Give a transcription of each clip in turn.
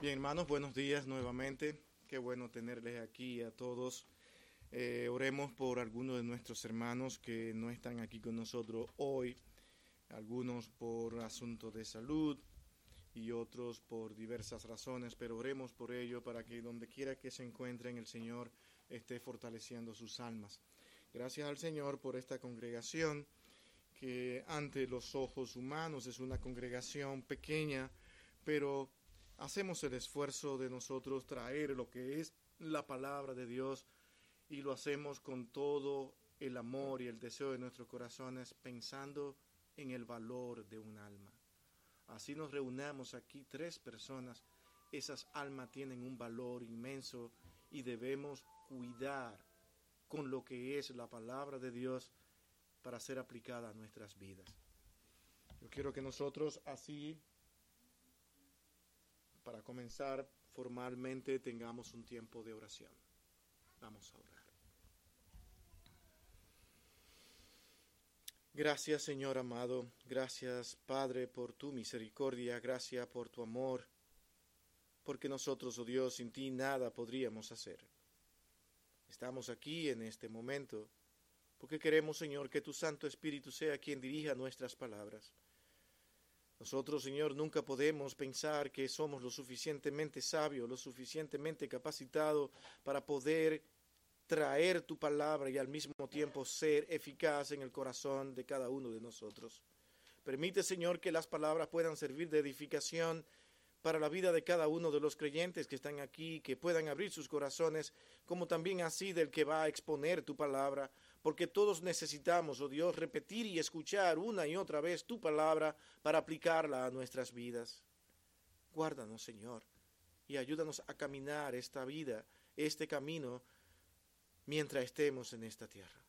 Bien, hermanos, buenos días nuevamente. Qué bueno tenerles aquí a todos. Eh, oremos por algunos de nuestros hermanos que no están aquí con nosotros hoy, algunos por asuntos de salud y otros por diversas razones, pero oremos por ello para que donde quiera que se encuentren el Señor esté fortaleciendo sus almas. Gracias al Señor por esta congregación que ante los ojos humanos es una congregación pequeña, pero hacemos el esfuerzo de nosotros traer lo que es la palabra de Dios y lo hacemos con todo el amor y el deseo de nuestros corazones pensando en el valor de un alma. Así nos reunamos aquí tres personas, esas almas tienen un valor inmenso y debemos cuidar con lo que es la palabra de Dios para ser aplicada a nuestras vidas. Yo quiero que nosotros así para comenzar formalmente tengamos un tiempo de oración. Vamos a orar. Gracias Señor amado, gracias Padre por tu misericordia, gracias por tu amor, porque nosotros, oh Dios, sin ti nada podríamos hacer. Estamos aquí en este momento porque queremos, Señor, que tu Santo Espíritu sea quien dirija nuestras palabras. Nosotros, Señor, nunca podemos pensar que somos lo suficientemente sabios, lo suficientemente capacitados para poder traer tu palabra y al mismo tiempo ser eficaz en el corazón de cada uno de nosotros. Permite, Señor, que las palabras puedan servir de edificación para la vida de cada uno de los creyentes que están aquí, que puedan abrir sus corazones, como también así del que va a exponer tu palabra, porque todos necesitamos, oh Dios, repetir y escuchar una y otra vez tu palabra para aplicarla a nuestras vidas. Guárdanos, Señor, y ayúdanos a caminar esta vida, este camino, mientras estemos en esta tierra.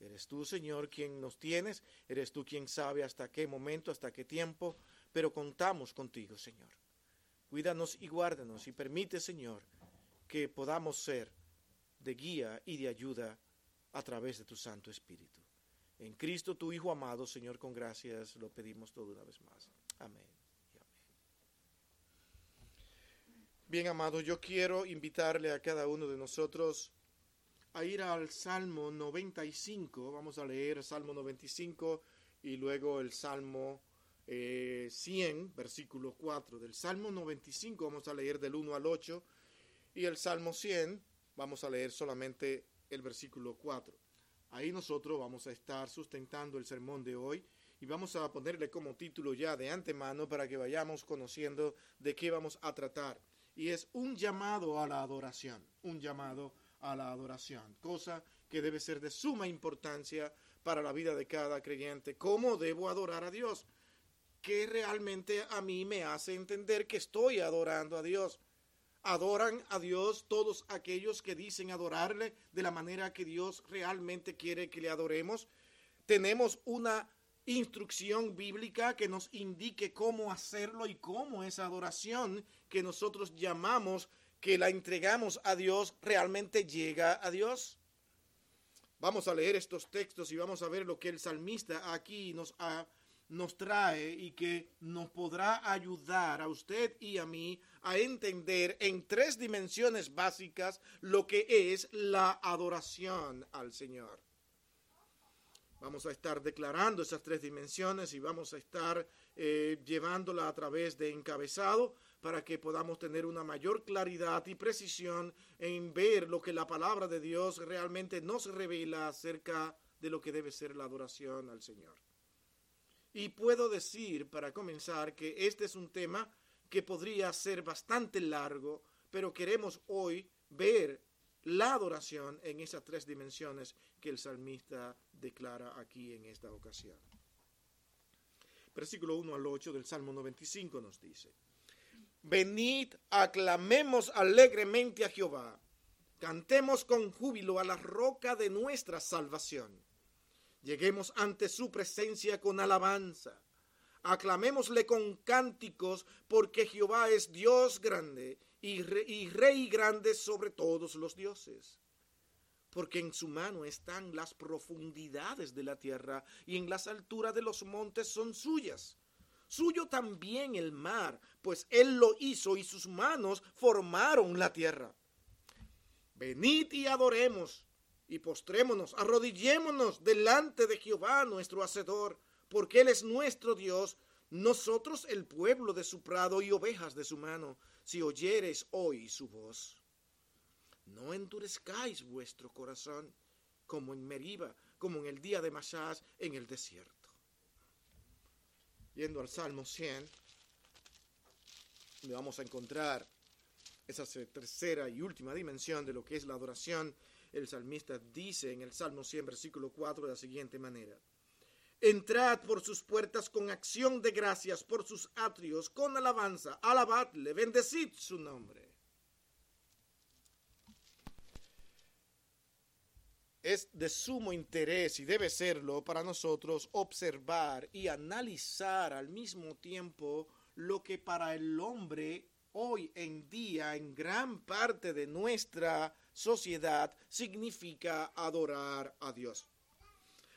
Eres tú, Señor, quien nos tienes, eres tú quien sabe hasta qué momento, hasta qué tiempo, pero contamos contigo, Señor. Cuídanos y guárdanos y permite, Señor, que podamos ser de guía y de ayuda a través de tu Santo Espíritu. En Cristo, tu Hijo amado, Señor, con gracias lo pedimos todo una vez más. Amén. Y amén. Bien, amado, yo quiero invitarle a cada uno de nosotros a ir al Salmo 95. Vamos a leer el Salmo 95 y luego el Salmo 100, eh, versículo 4. Del Salmo 95 vamos a leer del 1 al 8 y el Salmo 100 vamos a leer solamente el versículo 4. Ahí nosotros vamos a estar sustentando el sermón de hoy y vamos a ponerle como título ya de antemano para que vayamos conociendo de qué vamos a tratar. Y es un llamado a la adoración, un llamado a la adoración, cosa que debe ser de suma importancia para la vida de cada creyente. ¿Cómo debo adorar a Dios? ¿Qué realmente a mí me hace entender que estoy adorando a Dios? Adoran a Dios todos aquellos que dicen adorarle de la manera que Dios realmente quiere que le adoremos. Tenemos una instrucción bíblica que nos indique cómo hacerlo y cómo esa adoración que nosotros llamamos, que la entregamos a Dios, realmente llega a Dios. Vamos a leer estos textos y vamos a ver lo que el salmista aquí nos ha nos trae y que nos podrá ayudar a usted y a mí a entender en tres dimensiones básicas lo que es la adoración al Señor. Vamos a estar declarando esas tres dimensiones y vamos a estar eh, llevándola a través de encabezado para que podamos tener una mayor claridad y precisión en ver lo que la palabra de Dios realmente nos revela acerca de lo que debe ser la adoración al Señor. Y puedo decir, para comenzar, que este es un tema que podría ser bastante largo, pero queremos hoy ver la adoración en esas tres dimensiones que el salmista declara aquí en esta ocasión. Versículo 1 al 8 del Salmo 95 nos dice, Venid, aclamemos alegremente a Jehová, cantemos con júbilo a la roca de nuestra salvación Lleguemos ante su presencia con alabanza. Aclamémosle con cánticos, porque Jehová es Dios grande y, Rey grande sobre todos los dioses. Porque en su mano están las profundidades de la tierra y en las alturas de los montes son suyas. suyo también el mar, pues él lo hizo y sus manos formaron la tierra. Venid y adoremos y postrémonos, arrodillémonos delante de Jehová nuestro Hacedor, porque Él es nuestro Dios, nosotros el pueblo de su prado y ovejas de su mano, si oyereis hoy su voz. No endurezcáis vuestro corazón, como en Meriba, como en el día de Masás en el desierto. Yendo al Salmo 100, le vamos a encontrar esa tercera y última dimensión de lo que es la adoración el salmista dice en el Salmo 100, versículo 4 de la siguiente manera. Entrad por sus puertas con acción de gracias, por sus atrios con alabanza, alabadle, bendecid su nombre. Es de sumo interés y debe serlo para nosotros observar y analizar al mismo tiempo lo que para el hombre hoy en día en gran parte de nuestra sociedad significa adorar a Dios.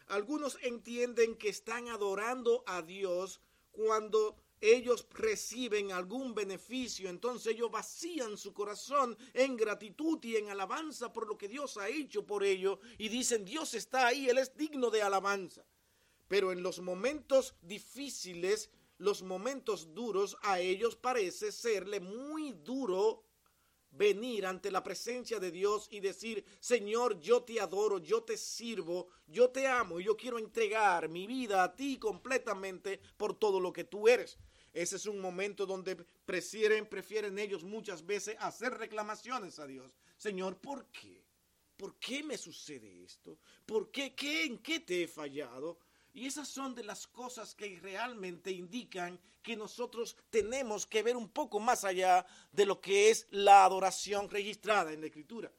Algunos entienden que están adorando a Dios cuando ellos reciben algún beneficio, entonces ellos vacían su corazón en gratitud y en alabanza por lo que Dios ha hecho por ellos y dicen, Dios está ahí, Él es digno de alabanza. Pero en los momentos difíciles, los momentos duros, a ellos parece serle muy duro venir ante la presencia de Dios y decir, Señor, yo te adoro, yo te sirvo, yo te amo y yo quiero entregar mi vida a ti completamente por todo lo que tú eres. Ese es un momento donde prefieren, prefieren ellos muchas veces hacer reclamaciones a Dios. Señor, ¿por qué? ¿Por qué me sucede esto? ¿Por qué? ¿Qué? ¿En qué te he fallado? Y esas son de las cosas que realmente indican que nosotros tenemos que ver un poco más allá de lo que es la adoración registrada en la Escritura.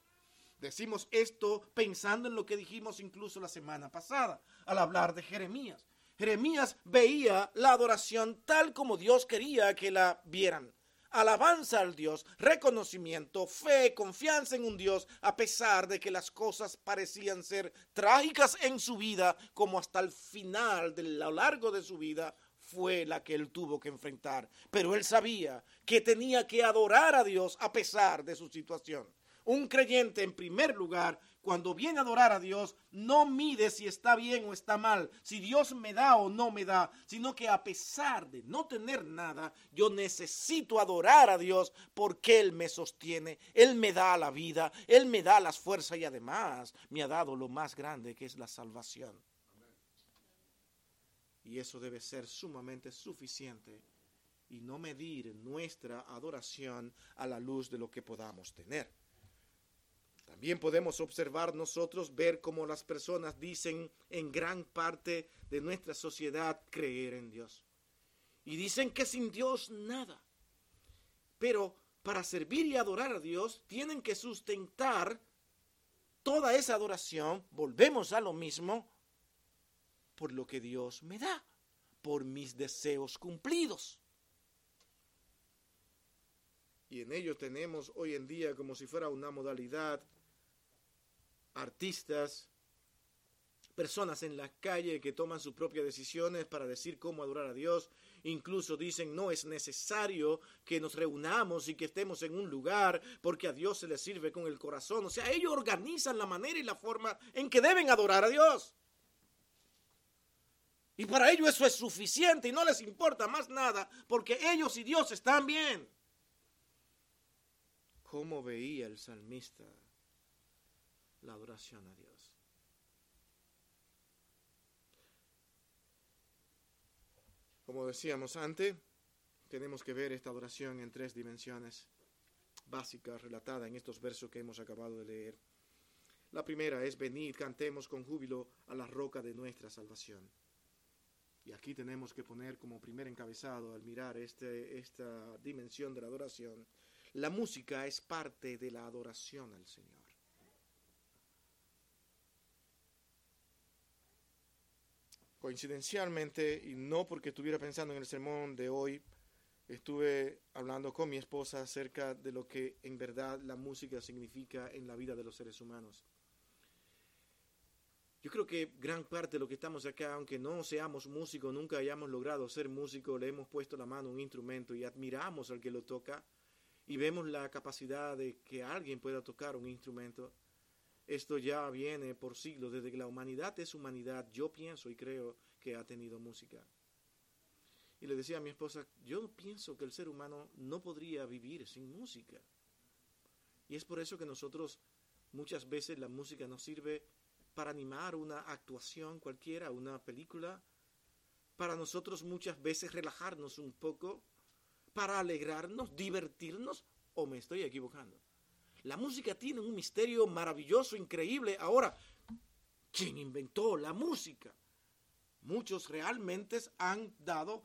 Decimos esto pensando en lo que dijimos incluso la semana pasada, al hablar de Jeremías. Jeremías veía la adoración tal como Dios quería que la vieran alabanza al Dios, reconocimiento, fe, confianza en un Dios, a pesar de que las cosas parecían ser trágicas en su vida, como hasta el final, de lo largo de su vida, fue la que él tuvo que enfrentar. Pero él sabía que tenía que adorar a Dios a pesar de su situación. Un creyente, en primer lugar, cuando viene a adorar a Dios, no mide si está bien o está mal, si Dios me da o no me da, sino que a pesar de no tener nada, yo necesito adorar a Dios porque Él me sostiene, Él me da la vida, Él me da las fuerzas y además me ha dado lo más grande que es la salvación. Y eso debe ser sumamente suficiente y no medir nuestra adoración a la luz de lo que podamos tener. También podemos observar nosotros, ver cómo las personas dicen en gran parte de nuestra sociedad creer en Dios. Y dicen que sin Dios nada. Pero para servir y adorar a Dios tienen que sustentar toda esa adoración, volvemos a lo mismo, por lo que Dios me da, por mis deseos cumplidos. Y en ello tenemos hoy en día como si fuera una modalidad artistas, personas en la calle que toman sus propias decisiones para decir cómo adorar a Dios. Incluso dicen no es necesario que nos reunamos y que estemos en un lugar porque a Dios se le sirve con el corazón. O sea, ellos organizan la manera y la forma en que deben adorar a Dios. Y para ellos eso es suficiente y no les importa más nada porque ellos y Dios están bien. ¿Cómo veía el salmista la adoración a Dios. Como decíamos antes, tenemos que ver esta adoración en tres dimensiones básicas relatadas en estos versos que hemos acabado de leer. La primera es venid, cantemos con júbilo a la roca de nuestra salvación. Y aquí tenemos que poner como primer encabezado al mirar este, esta dimensión de la adoración. La música es parte de la adoración al Señor. Coincidencialmente, y no porque estuviera pensando en el sermón de hoy, estuve hablando con mi esposa acerca de lo que en verdad la música significa en la vida de los seres humanos. Yo creo que gran parte de lo que estamos acá, aunque no seamos músicos, nunca hayamos logrado ser músicos, le hemos puesto la mano a un instrumento y admiramos al que lo toca y vemos la capacidad de que alguien pueda tocar un instrumento. Esto ya viene por siglos, desde que la humanidad es humanidad, yo pienso y creo que ha tenido música. Y le decía a mi esposa, yo pienso que el ser humano no podría vivir sin música. Y es por eso que nosotros muchas veces la música nos sirve para animar una actuación cualquiera, una película, para nosotros muchas veces relajarnos un poco, para alegrarnos, divertirnos, o me estoy equivocando. La música tiene un misterio maravilloso, increíble. Ahora, ¿quién inventó la música? Muchos realmente han dado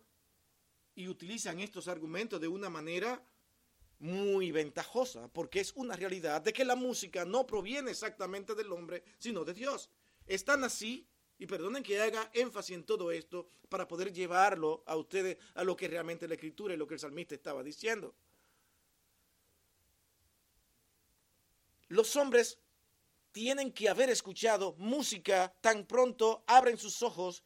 y utilizan estos argumentos de una manera muy ventajosa, porque es una realidad de que la música no proviene exactamente del hombre, sino de Dios. Están así, y perdonen que haga énfasis en todo esto para poder llevarlo a ustedes a lo que realmente la escritura y lo que el salmista estaba diciendo. Los hombres tienen que haber escuchado música tan pronto abren sus ojos,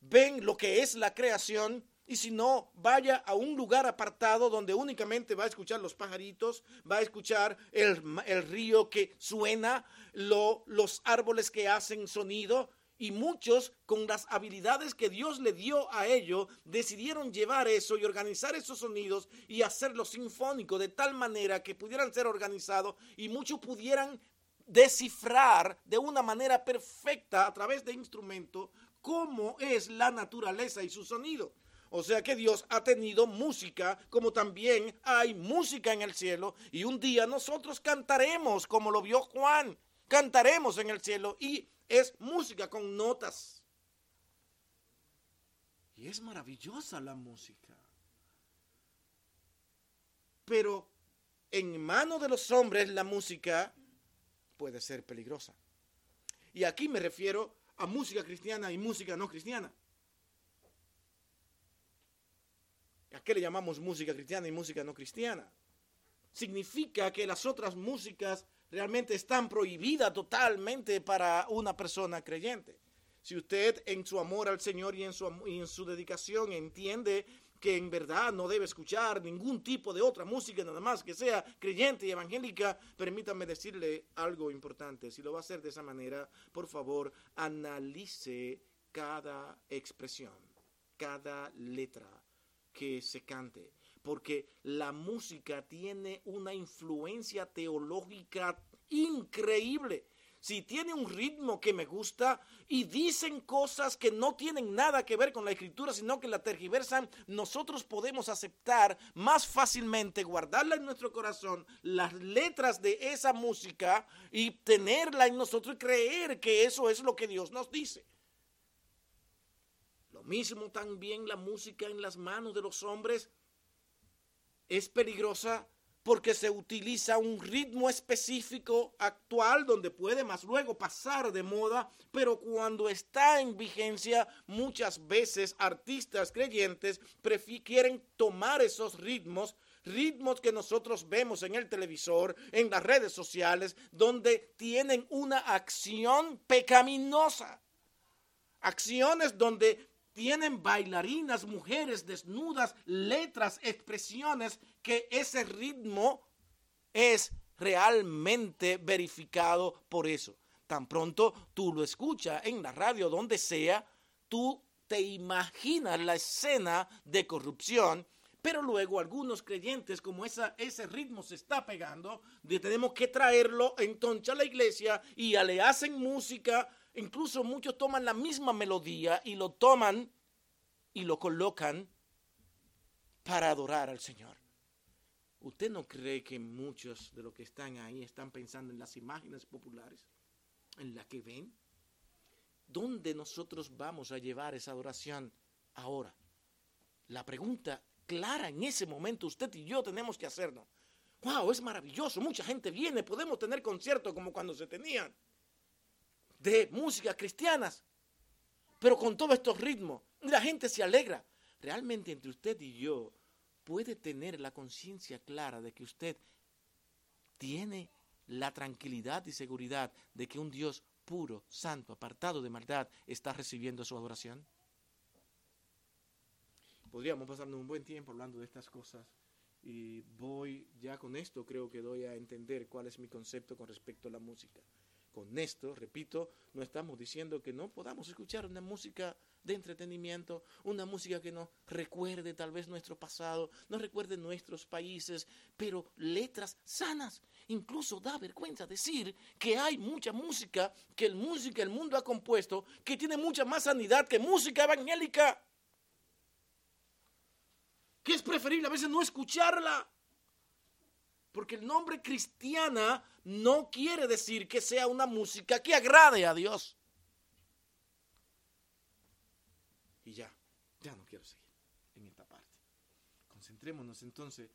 ven lo que es la creación y si no, vaya a un lugar apartado donde únicamente va a escuchar los pajaritos, va a escuchar el, río que suena, los árboles que hacen sonido. Y muchos, con las habilidades que Dios le dio a ellos, decidieron llevar eso y organizar esos sonidos y hacerlo sinfónico de tal manera que pudieran ser organizados y muchos pudieran descifrar de una manera perfecta a través de instrumentos cómo es la naturaleza y su sonido. O sea que Dios ha tenido música, como también hay música en el cielo. Y un día nosotros cantaremos, como lo vio Juan. Cantaremos en el cielo y es música con notas. Y es maravillosa la música. Pero en mano de los hombres la música puede ser peligrosa. Y aquí me refiero a música cristiana y música no cristiana. ¿A qué le llamamos música cristiana y música no cristiana? Significa que las otras músicas realmente están prohibidas totalmente para una persona creyente. Si usted en su amor al Señor y en su, y en su dedicación entiende que en verdad no debe escuchar ningún tipo de otra música, nada más que sea creyente y evangélica, permítame decirle algo importante. Si lo va a hacer de esa manera, por favor, analice cada expresión, cada letra, que se cante, porque la música tiene una influencia teológica increíble. Si tiene un ritmo que me gusta y dicen cosas que no tienen nada que ver con la escritura, sino que la tergiversan, nosotros podemos aceptar más fácilmente, guardarla en nuestro corazón, las letras de esa música y tenerla en nosotros y creer que eso es lo que Dios nos dice mismo también la música en las manos de los hombres es peligrosa porque se utiliza un ritmo específico actual donde puede más luego pasar de moda, pero cuando está en vigencia muchas veces artistas creyentes prefieren tomar esos ritmos, ritmos que nosotros vemos en el televisor, en las redes sociales, donde tienen una acción pecaminosa. Acciones donde tienen bailarinas, mujeres desnudas, letras, expresiones, que ese ritmo es realmente verificado por eso. Tan pronto tú lo escuchas en la radio, donde sea, tú te imaginas la escena de corrupción, pero luego algunos creyentes, como esa, ese ritmo se está pegando, tenemos que traerlo entonces a la iglesia y ya le hacen música Incluso muchos toman la misma melodía y lo toman y lo colocan para adorar al Señor. ¿Usted no cree que muchos de los que están ahí están pensando en las imágenes populares, en las que ven? ¿Dónde nosotros vamos a llevar esa adoración ahora? La pregunta clara en ese momento usted y yo tenemos que hacernos. ¡Wow! Es maravilloso, mucha gente viene, podemos tener conciertos como cuando se tenían de música cristianas, pero con todos estos ritmos. La gente se alegra. Realmente entre usted y yo puede tener la conciencia clara de que usted tiene la tranquilidad y seguridad de que un Dios puro, santo, apartado de maldad, está recibiendo su adoración? Podríamos pasarnos un buen tiempo hablando de estas cosas y voy ya con esto creo que doy a entender cuál es mi concepto con respecto a la música. Con esto, repito, no estamos diciendo que no podamos escuchar una música de entretenimiento, una música que nos recuerde tal vez nuestro pasado, nos recuerde nuestros países, pero letras sanas. Incluso da vergüenza decir que hay mucha música que el mundo ha compuesto que tiene mucha más sanidad que música evangélica. Que es preferible a veces no escucharla. Porque el nombre cristiana no quiere decir que sea una música que agrade a Dios. Y ya, ya no quiero seguir en esta parte. Concentrémonos entonces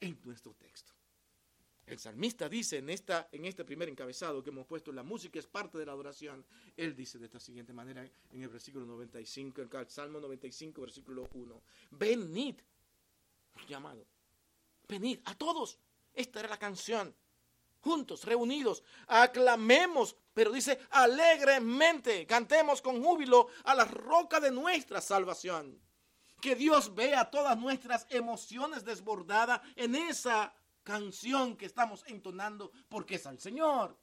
en nuestro texto. El salmista dice en, esta, en este primer encabezado que hemos puesto, la música es parte de la adoración. Él dice de esta siguiente manera en el versículo 95, el Salmo 95, versículo 1. Venid, llamado, venid a todos. Esta era la canción. Juntos, reunidos, aclamemos, pero dice alegremente, cantemos con júbilo a la roca de nuestra salvación. Que Dios vea todas nuestras emociones desbordadas en esa canción que estamos entonando porque es al Señor.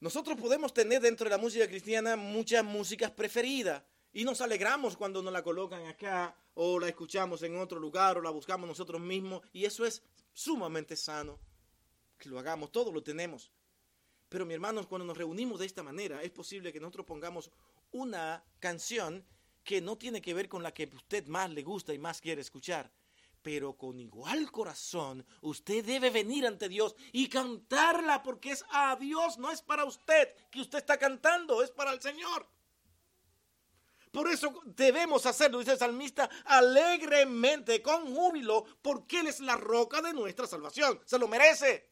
Nosotros podemos tener dentro de la música cristiana muchas músicas preferidas y nos alegramos cuando nos la colocan acá o la escuchamos en otro lugar o la buscamos nosotros mismos y eso es sumamente sano. Que lo hagamos, todo lo tenemos. Pero mi hermanos, cuando nos reunimos de esta manera, es posible que nosotros pongamos una canción que no tiene que ver con la que usted más le gusta y más quiere escuchar. Pero con igual corazón, usted debe venir ante Dios y cantarla porque es a Dios, no es para usted que usted está cantando, es para el Señor. Por eso debemos hacerlo, dice el salmista, alegremente, con júbilo, porque Él es la roca de nuestra salvación. Se lo merece.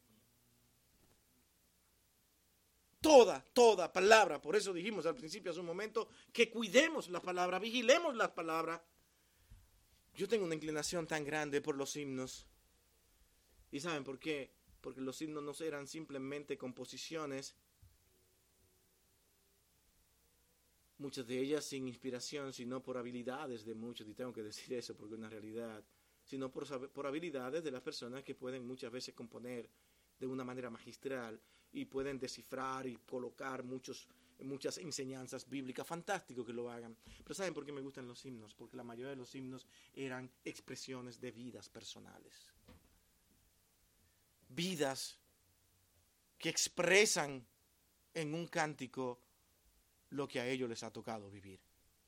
Toda, toda palabra. Por eso dijimos al principio, hace un momento, que cuidemos la palabra, vigilemos las palabras. Yo tengo una inclinación tan grande por los himnos. ¿Y saben por qué? Porque los himnos no eran simplemente composiciones muchas de ellas sin inspiración, sino por habilidades de muchos, y tengo que decir eso porque es una realidad, sino por, por habilidades de las personas que pueden muchas veces componer de una manera magistral y pueden descifrar y colocar muchos, muchas enseñanzas bíblicas. Fantástico que lo hagan. Pero ¿saben por qué me gustan los himnos? Porque la mayoría de los himnos eran expresiones de vidas personales. Vidas que expresan en un cántico lo que a ellos les ha tocado vivir.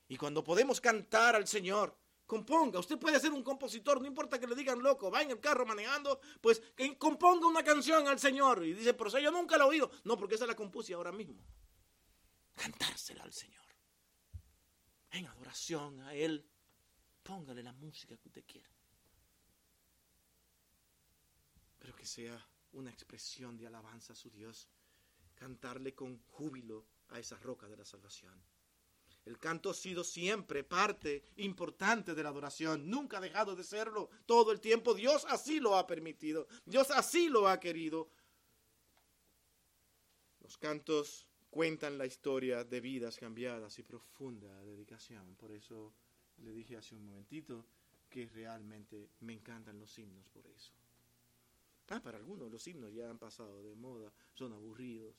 Y cuando podemos cantar al Señor, componga. Usted puede ser un compositor, no importa que le digan loco, va en el carro manejando, pues que componga una canción al Señor. Y dice, pero yo nunca la he oído. No, porque esa la compuse ahora mismo. Cantársela al Señor. En adoración a Él. Póngale la música que usted quiera. Pero que sea una expresión de alabanza a su Dios. Cantarle con júbilo a esa roca de la salvación. El canto ha sido siempre parte importante de la adoración, nunca ha dejado de serlo todo el tiempo. Dios así lo ha permitido, Dios así lo ha querido. Los cantos cuentan la historia de vidas cambiadas y profunda dedicación. Por eso le dije hace un momentito que realmente me encantan los himnos por eso. Ah, para algunos los himnos ya han pasado de moda, son aburridos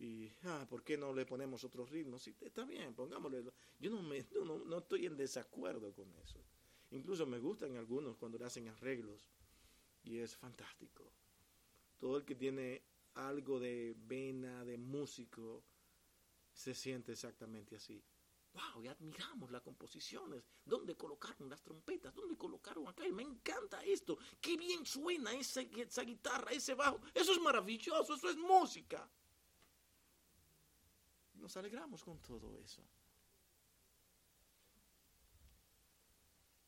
y, ah, ¿por qué no le ponemos otros ritmos? Sí, está bien, pongámosle. Yo no, me, estoy en desacuerdo con eso. Incluso me gustan algunos cuando le hacen arreglos. Y es fantástico. Todo el que tiene algo de vena, de músico, se siente exactamente así. ¡Wow! Y admiramos las composiciones. ¿Dónde colocaron las trompetas? ¿Dónde colocaron acá? Y me encanta esto. ¡Qué bien suena esa guitarra, ese bajo! Eso es maravilloso, eso es música. Nos alegramos con todo eso.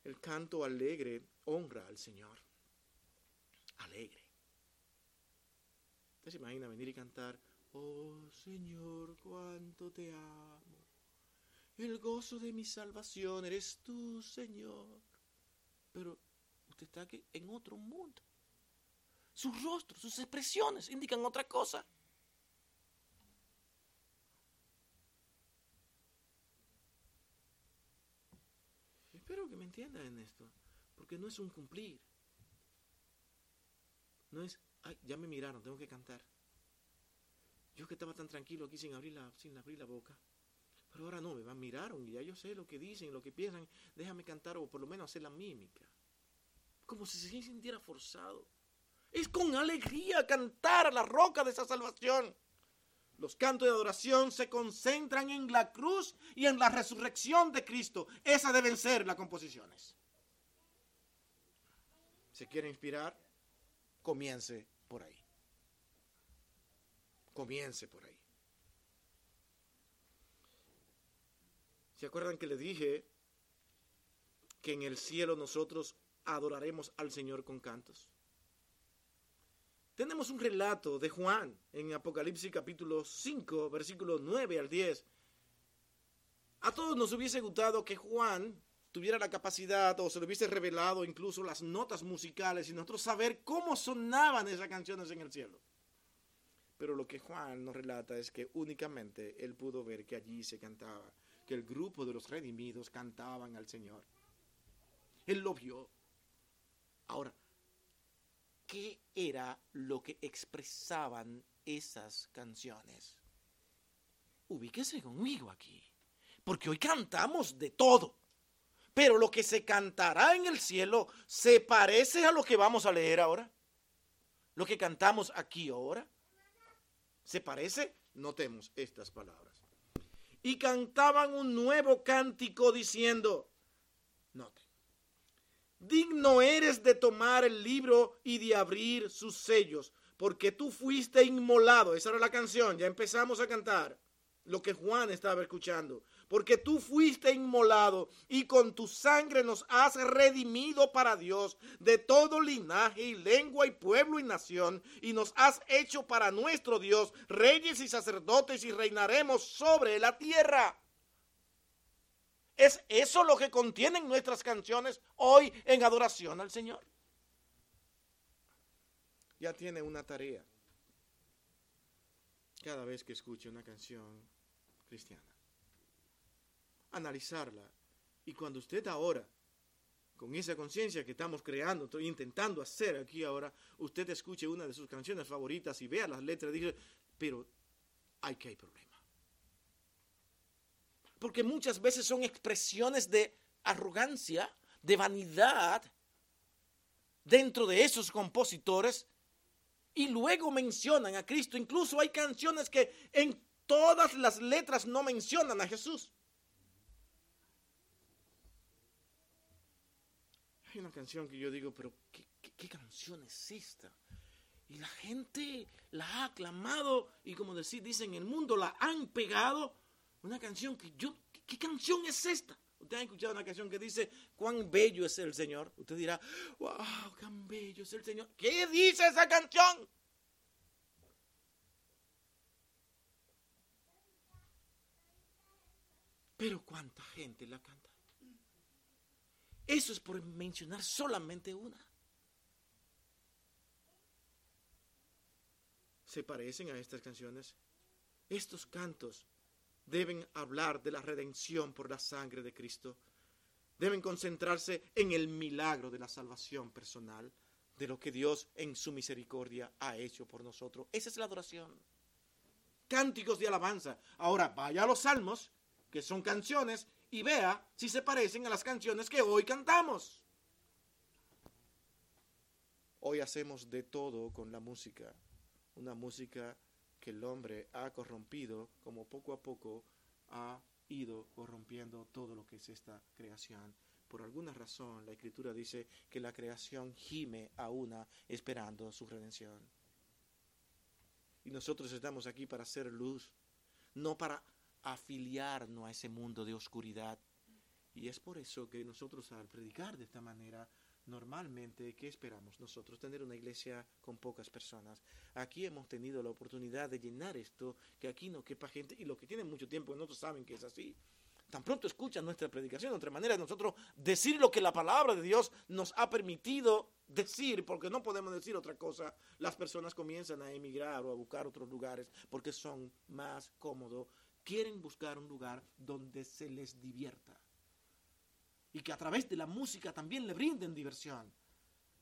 El canto alegre honra al Señor. Alegre. Usted se imagina venir y cantar, oh Señor, cuánto te amo. El gozo de mi salvación eres tú, Señor. Pero usted está aquí en otro mundo. Sus rostros, sus expresiones indican otra cosa. Entiendan en esto, porque no es un cumplir. No es, ay, ya me miraron, tengo que cantar. Yo que estaba tan tranquilo aquí sin abrir la, sin abrir la boca. Pero ahora no, me van, miraron y ya yo sé lo que dicen, lo que piensan. Déjame cantar o por lo menos hacer la mímica. Como si se sintiera forzado. Es con alegría cantar a la roca de esa salvación. Los cantos de adoración se concentran en la cruz y en la resurrección de Cristo. Esas deben ser las composiciones. ¿Se quiere inspirar? Comience por ahí. Comience por ahí. ¿Se acuerdan que le dije que en el cielo nosotros adoraremos al Señor con cantos? Tenemos un relato de Juan en Apocalipsis capítulo 5, versículos 9 al 10. A todos nos hubiese gustado que Juan tuviera la capacidad o se le hubiese revelado incluso las notas musicales y nosotros saber cómo sonaban esas canciones en el cielo. Pero lo que Juan nos relata es que únicamente él pudo ver que allí se cantaba que el grupo de los redimidos cantaban al Señor. Él lo vio. Ahora, ¿qué era lo que expresaban esas canciones? Ubíquese conmigo aquí, porque hoy cantamos de todo. Pero lo que se cantará en el cielo se parece a lo que vamos a leer ahora. Lo que cantamos aquí ahora. ¿Se parece? Notemos estas palabras y cantaban un nuevo cántico diciendo, note, digno eres de tomar el libro y de abrir sus sellos, porque tú fuiste inmolado. Esa era la canción, ya empezamos a cantar lo que Juan estaba escuchando porque tú fuiste inmolado y con tu sangre nos has redimido para Dios de todo linaje y lengua y pueblo y nación, y nos has hecho para nuestro Dios reyes y sacerdotes y reinaremos sobre la tierra. ¿Es eso lo que contienen nuestras canciones hoy en adoración al Señor? Ya tiene una tarea cada vez que escuche una canción cristiana analizarla. Y cuando usted ahora, con esa conciencia que estamos creando, intentando hacer aquí ahora, usted escuche una de sus canciones favoritas y vea las letras dice, pero hay que hay problema. Porque muchas veces son expresiones de arrogancia, de vanidad dentro de esos compositores y luego mencionan a Cristo. Incluso hay canciones que en todas las letras no mencionan a Jesús. Hay una canción que yo digo, pero ¿qué, canción es esta? Y la gente la ha aclamado y como decir, dicen, en el mundo la han pegado. Una canción que yo, ¿qué, canción es esta? Usted ha escuchado una canción que dice, cuán bello es el Señor. Usted dirá, wow, cuán bello es el Señor. ¿Qué dice esa canción? Pero cuánta gente la canta. Eso es por mencionar solamente una. ¿Se parecen a estas canciones? Estos cantos deben hablar de la redención por la sangre de Cristo. Deben concentrarse en el milagro de la salvación personal, de lo que Dios en su misericordia ha hecho por nosotros. Esa es la adoración. Cánticos de alabanza. Ahora vaya a los salmos, que son canciones y vea si se parecen a las canciones que hoy cantamos. Hoy hacemos de todo con la música, una música que el hombre ha corrompido, como poco a poco ha ido corrompiendo todo lo que es esta creación. Por alguna razón la escritura dice que la creación gime a una esperando su redención. Y nosotros estamos aquí para hacer luz, no para afiliarnos a ese mundo de oscuridad. Y es por eso que nosotros al predicar de esta manera, normalmente, ¿qué esperamos nosotros? Tener una iglesia con pocas personas. Aquí hemos tenido la oportunidad de llenar esto, que aquí no quepa gente, y los que tienen mucho tiempo, nosotros saben que es así. Tan pronto escuchan nuestra predicación, de otra manera, nosotros decir lo que la palabra de Dios nos ha permitido decir, porque no podemos decir otra cosa, las personas comienzan a emigrar o a buscar otros lugares porque son más cómodos. Quieren buscar un lugar donde se les divierta. Y que a través de la música también le brinden diversión.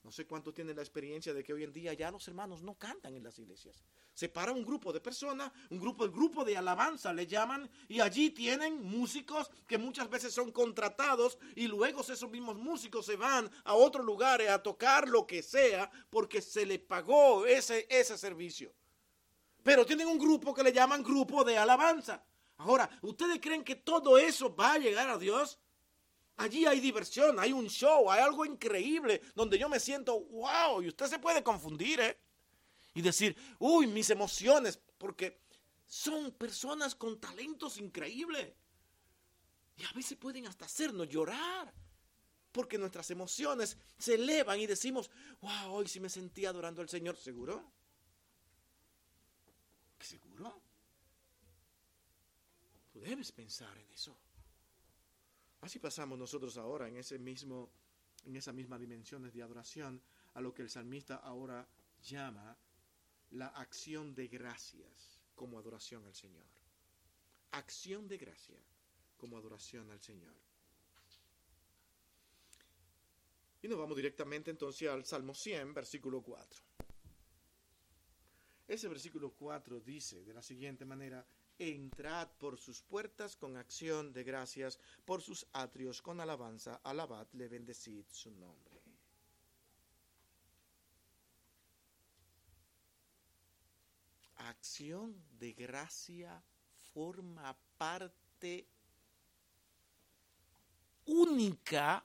No sé cuánto tienen la experiencia de que hoy en día ya los hermanos no cantan en las iglesias. Se para un grupo de personas, un grupo, el grupo de alabanza le llaman, y allí tienen músicos que muchas veces son contratados y luego esos mismos músicos se van a otros lugares a tocar lo que sea porque se les pagó ese, ese servicio. Pero tienen un grupo que le llaman grupo de alabanza. Ahora, ¿ustedes creen que todo eso va a llegar a Dios? Allí hay diversión, hay un show, hay algo increíble donde yo me siento, wow, y usted se puede confundir, ¿eh? Y decir, uy, mis emociones, porque son personas con talentos increíbles. Y a veces pueden hasta hacernos llorar, porque nuestras emociones se elevan y decimos, wow, hoy sí me sentí adorando al Señor, ¿seguro? ¿Seguro? Tú debes pensar en eso. Así pasamos nosotros ahora en ese mismo en esa misma dimensiones de adoración a lo que el salmista ahora llama la acción de gracias como adoración al Señor. Acción de gracia como adoración al Señor. Y nos vamos directamente entonces al Salmo 100, versículo 4. Ese versículo 4 dice de la siguiente manera, entrad por sus puertas con acción de gracias, por sus atrios con alabanza, alabadle, bendecid su nombre. Acción de gracia forma parte única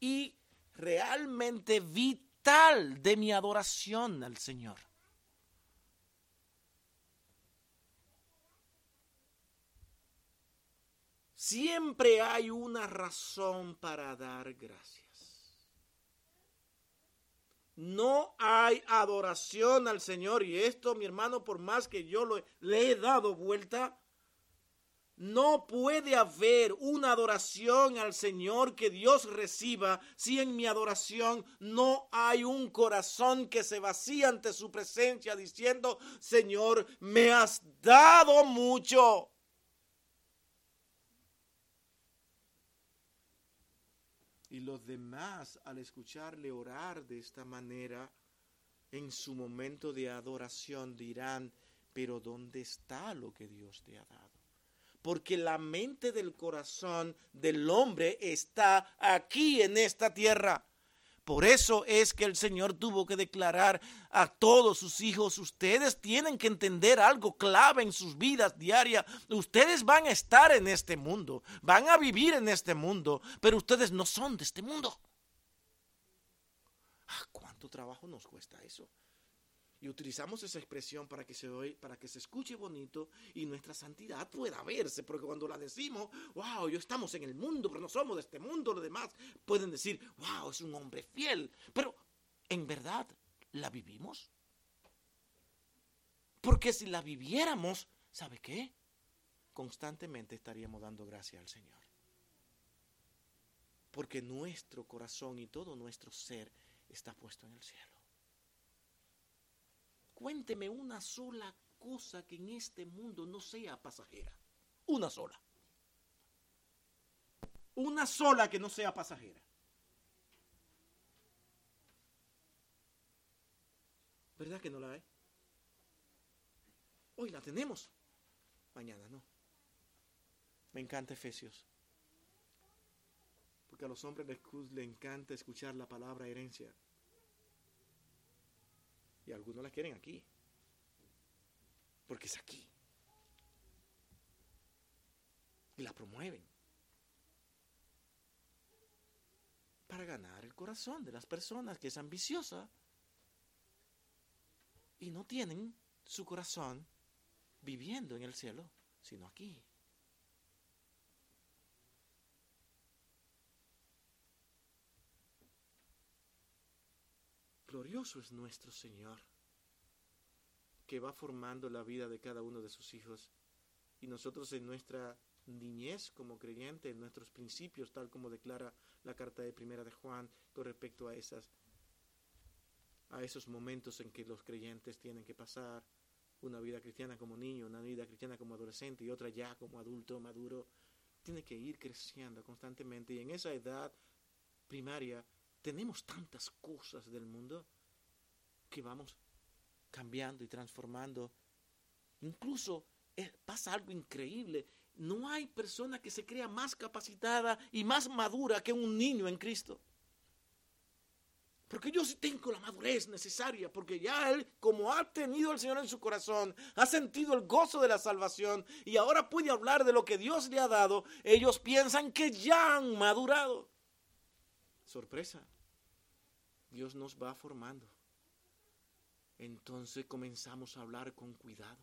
y realmente vital de mi adoración al Señor. Siempre hay una razón para dar gracias. No hay adoración al Señor y esto, mi hermano, por más que yo lo, le he dado vuelta, no puede haber una adoración al Señor que Dios reciba si en mi adoración no hay un corazón que se vacía ante su presencia diciendo, Señor, me has dado mucho. Y los demás, al escucharle orar de esta manera, en su momento de adoración dirán, pero ¿dónde está lo que Dios te ha dado? Porque la mente del corazón del hombre está aquí en esta tierra. Por eso es que el Señor tuvo que declarar a todos sus hijos, ustedes tienen que entender algo clave en sus vidas diarias. Ustedes van a estar en este mundo, van a vivir en este mundo, pero ustedes no son de este mundo. Ah, ¿Cuánto trabajo nos cuesta eso? Y utilizamos esa expresión para que se para que se escuche bonito y nuestra santidad pueda verse, porque cuando la decimos, wow, yo estamos en el mundo, pero no somos de este mundo, los demás pueden decir, wow, es un hombre fiel, pero en verdad, ¿la vivimos? Porque si la viviéramos, ¿sabe qué? Constantemente estaríamos dando gracias al Señor. Porque nuestro corazón y todo nuestro ser está puesto en el cielo. Cuénteme una sola cosa que en este mundo no sea pasajera. Una sola. Una sola que no sea pasajera. ¿Verdad que no la hay? Hoy la tenemos. Mañana no. Me encanta Efesios. Porque a los hombres les, les encanta escuchar la palabra herencia. Y algunos la quieren aquí. Porque es aquí. Y la promueven. Para ganar el corazón de las personas que es ambiciosa. Y no tienen su corazón viviendo en el cielo, sino aquí. Glorioso es nuestro Señor, que va formando la vida de cada uno de sus hijos. Y nosotros en nuestra niñez como creyentes, en nuestros principios, tal como declara la carta de primera de Juan con respecto a esas a esos momentos en que los creyentes tienen que pasar una vida cristiana como niño, una vida cristiana como adolescente y otra ya como adulto maduro. Tiene que ir creciendo constantemente y en esa edad primaria tenemos tantas cosas del mundo que vamos cambiando y transformando. Incluso eh, pasa algo increíble. No hay persona que se crea más capacitada y más madura que un niño en Cristo. Porque yo sí tengo la madurez necesaria, porque ya él, como ha tenido al Señor en su corazón, ha sentido el gozo de la salvación y ahora puede hablar de lo que Dios le ha dado, ellos piensan que ya han madurado. Sorpresa, Dios nos va formando. Entonces comenzamos a hablar con cuidado.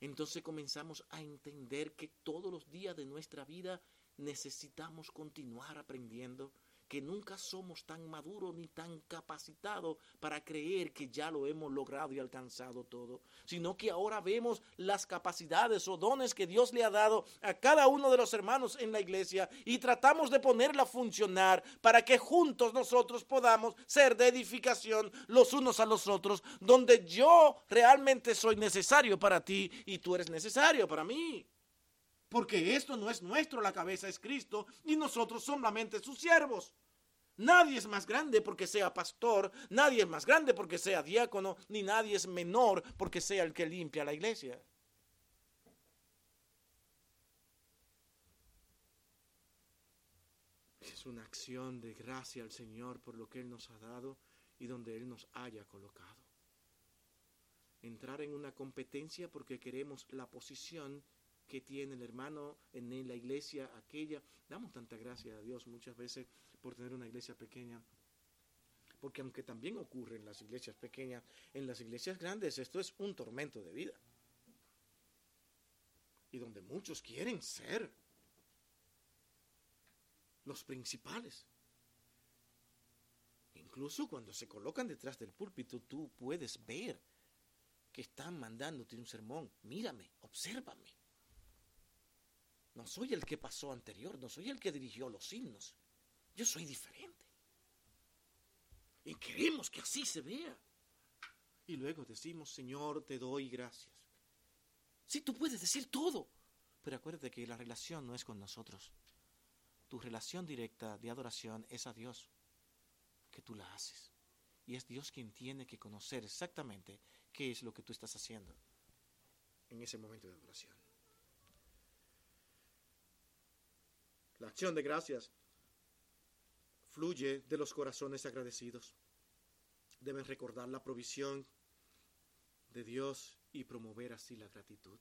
Entonces comenzamos a entender que todos los días de nuestra vida necesitamos continuar aprendiendo que nunca somos tan maduros ni tan capacitados para creer que ya lo hemos logrado y alcanzado todo, sino que ahora vemos las capacidades o dones que Dios le ha dado a cada uno de los hermanos en la iglesia y tratamos de ponerla a funcionar para que juntos nosotros podamos ser de edificación los unos a los otros, donde yo realmente soy necesario para ti y tú eres necesario para mí. Porque esto no es nuestro, la cabeza es Cristo y nosotros solamente sus siervos. Nadie es más grande porque sea pastor, nadie es más grande porque sea diácono, ni nadie es menor porque sea el que limpia la iglesia. Es una acción de gracia al Señor por lo que Él nos ha dado y donde Él nos haya colocado. Entrar en una competencia porque queremos la posición que tiene el hermano en la iglesia aquella. Damos tanta gracia a Dios muchas veces por tener una iglesia pequeña. Porque aunque también ocurre en las iglesias pequeñas, en las iglesias grandes esto es un tormento de vida. Y donde muchos quieren ser los principales. Incluso cuando se colocan detrás del púlpito, tú puedes ver que están mandándote un sermón. Mírame, obsérvame. No soy el que pasó anterior, no soy el que dirigió los himnos. Yo soy diferente. Y queremos que así se vea. Y luego decimos, Señor, te doy gracias. Sí, tú puedes decir todo, pero acuérdate que la relación no es con nosotros. Tu relación directa de adoración es a Dios, que tú la haces. Y es Dios quien tiene que conocer exactamente qué es lo que tú estás haciendo en ese momento de adoración. La acción de gracias fluye de los corazones agradecidos. Deben recordar la provisión de Dios y promover así la gratitud.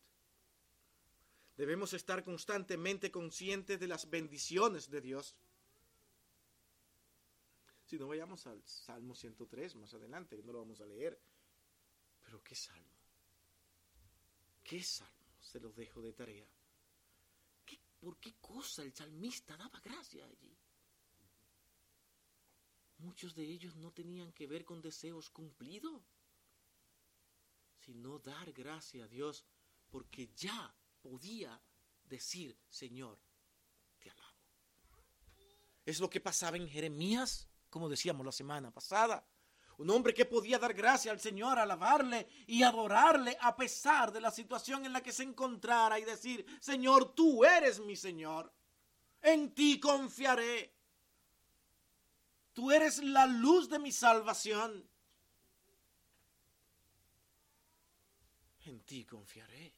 Debemos estar constantemente conscientes de las bendiciones de Dios. Si no vayamos al Salmo 103 más adelante, no lo vamos a leer. Pero ¿qué salmo? ¿Qué salmo? Se los dejo de tarea. ¿Por qué cosa el salmista daba gracia allí? Muchos de ellos no tenían que ver con deseos cumplidos, sino dar gracia a Dios porque ya podía decir, Señor, te alabo. Es lo que pasaba en Jeremías, como decíamos la semana pasada. Un hombre que podía dar gracia al Señor, alabarle y adorarle a pesar de la situación en la que se encontrara y decir, Señor, tú eres mi Señor. En ti confiaré. Tú eres la luz de mi salvación. En ti confiaré.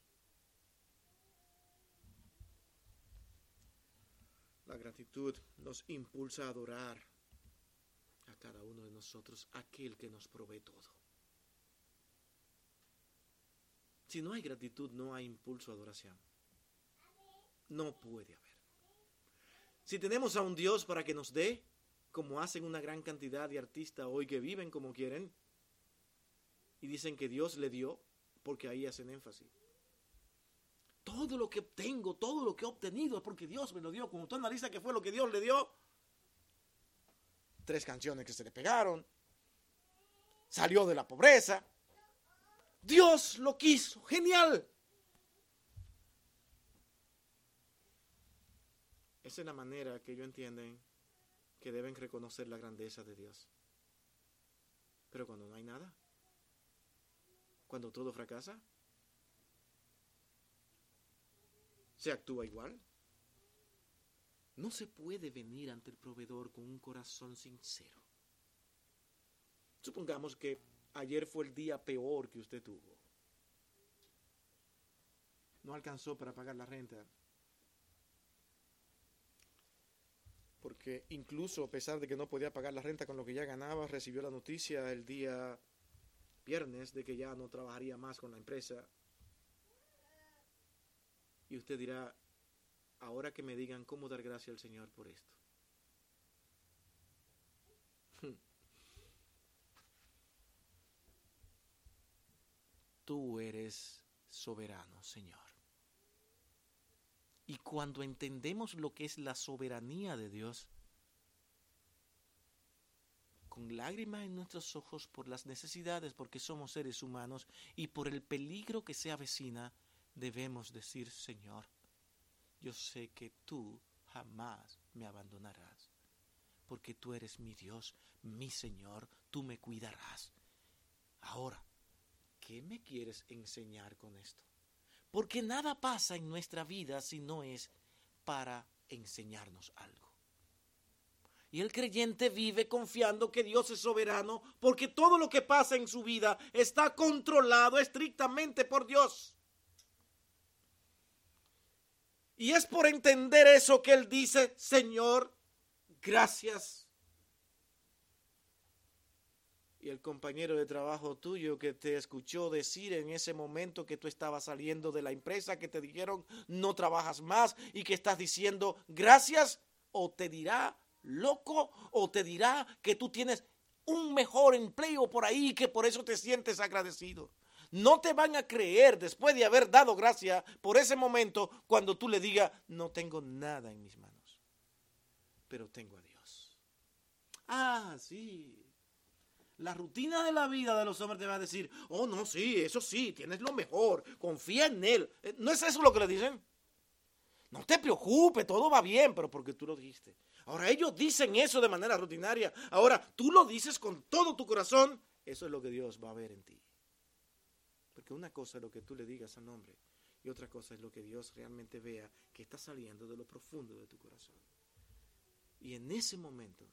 La gratitud nos impulsa a adorar cada uno de nosotros aquel que nos provee todo. Si no hay gratitud, no hay impulso a adoración. No puede haber. Si tenemos a un Dios para que nos dé, como hacen una gran cantidad de artistas hoy que viven como quieren y dicen que Dios le dio, porque ahí hacen énfasis. Todo lo que tengo, todo lo que he obtenido es porque Dios me lo dio. Como tú analizas que fue lo que Dios le dio, tres canciones que se le pegaron, salió de la pobreza. Dios lo quiso, genial. Esa es la manera que ellos entienden que deben reconocer la grandeza de Dios. Pero cuando no hay nada, cuando todo fracasa, se actúa igual. No se puede venir ante el proveedor con un corazón sincero. Supongamos que ayer fue el día peor que usted tuvo. No alcanzó para pagar la renta. Porque incluso a pesar de que no podía pagar la renta con lo que ya ganaba, recibió la noticia el día viernes de que ya no trabajaría más con la empresa. Y usted dirá, ahora que me digan cómo dar gracias al Señor por esto. Tú eres soberano, Señor. Y cuando entendemos lo que es la soberanía de Dios, con lágrimas en nuestros ojos por las necesidades, porque somos seres humanos, y por el peligro que se avecina, debemos decir, Señor, yo sé que tú jamás me abandonarás, porque tú eres mi Dios, mi Señor, tú me cuidarás. Ahora, ¿qué me quieres enseñar con esto? Porque nada pasa en nuestra vida si no es para enseñarnos algo. Y el creyente vive confiando que Dios es soberano porque todo lo que pasa en su vida está controlado estrictamente por Dios. Y es por entender eso que él dice, Señor, gracias. Y el compañero de trabajo tuyo que te escuchó decir en ese momento que tú estabas saliendo de la empresa, que te dijeron no trabajas más y que estás diciendo gracias, o te dirá loco, o te dirá que tú tienes un mejor empleo por ahí que por eso te sientes agradecido. No te van a creer después de haber dado gracia por ese momento cuando tú le digas, no tengo nada en mis manos, pero tengo a Dios. Ah, sí. La rutina de la vida de los hombres te va a decir, oh, no, sí, eso sí, tienes lo mejor, confía en Él. Eh, ¿No es eso lo que le dicen? No te preocupes, todo va bien, pero porque tú lo dijiste. Ahora ellos dicen eso de manera rutinaria. Ahora tú lo dices con todo tu corazón. Eso es lo que Dios va a ver en ti. Porque una cosa es lo que tú le digas al hombre y otra cosa es lo que Dios realmente vea que está saliendo de lo profundo de tu corazón. Y en ese momento,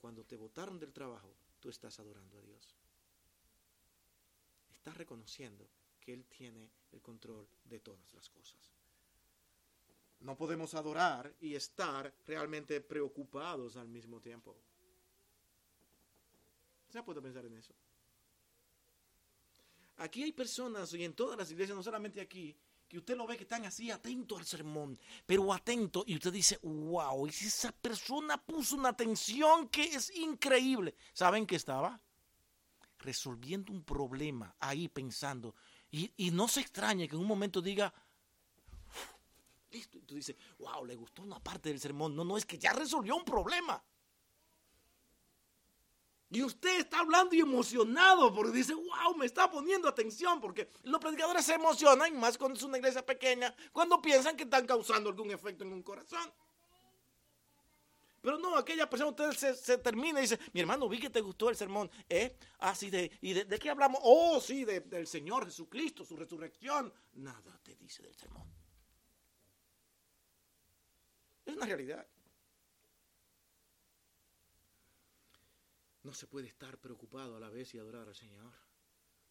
cuando te botaron del trabajo, tú estás adorando a Dios. Estás reconociendo que Él tiene el control de todas las cosas. No podemos adorar y estar realmente preocupados al mismo tiempo. ¿Se puede pensar en eso? Aquí hay personas, y en todas las iglesias, no solamente aquí, que usted lo ve que están así atentos al sermón, pero atento, y usted dice, wow, y si esa persona puso una atención que es increíble. ¿Saben qué estaba? Resolviendo un problema ahí pensando. Y, y no se extrañe que en un momento diga, listo, y tú dices, wow, le gustó una parte del sermón. No, no, es que ya resolvió un problema. Y usted está hablando y emocionado porque dice, wow, me está poniendo atención, porque los predicadores se emocionan, más cuando es una iglesia pequeña, cuando piensan que están causando algún efecto en un corazón. Pero no, aquella persona, usted se, termina y dice, mi hermano, vi que te gustó el sermón. ¿Eh? Ah, sí, de, ¿y de, qué hablamos? Oh, sí, del Señor Jesucristo, su resurrección. Nada te dice del sermón. Es una realidad. No se puede estar preocupado a la vez y adorar al Señor.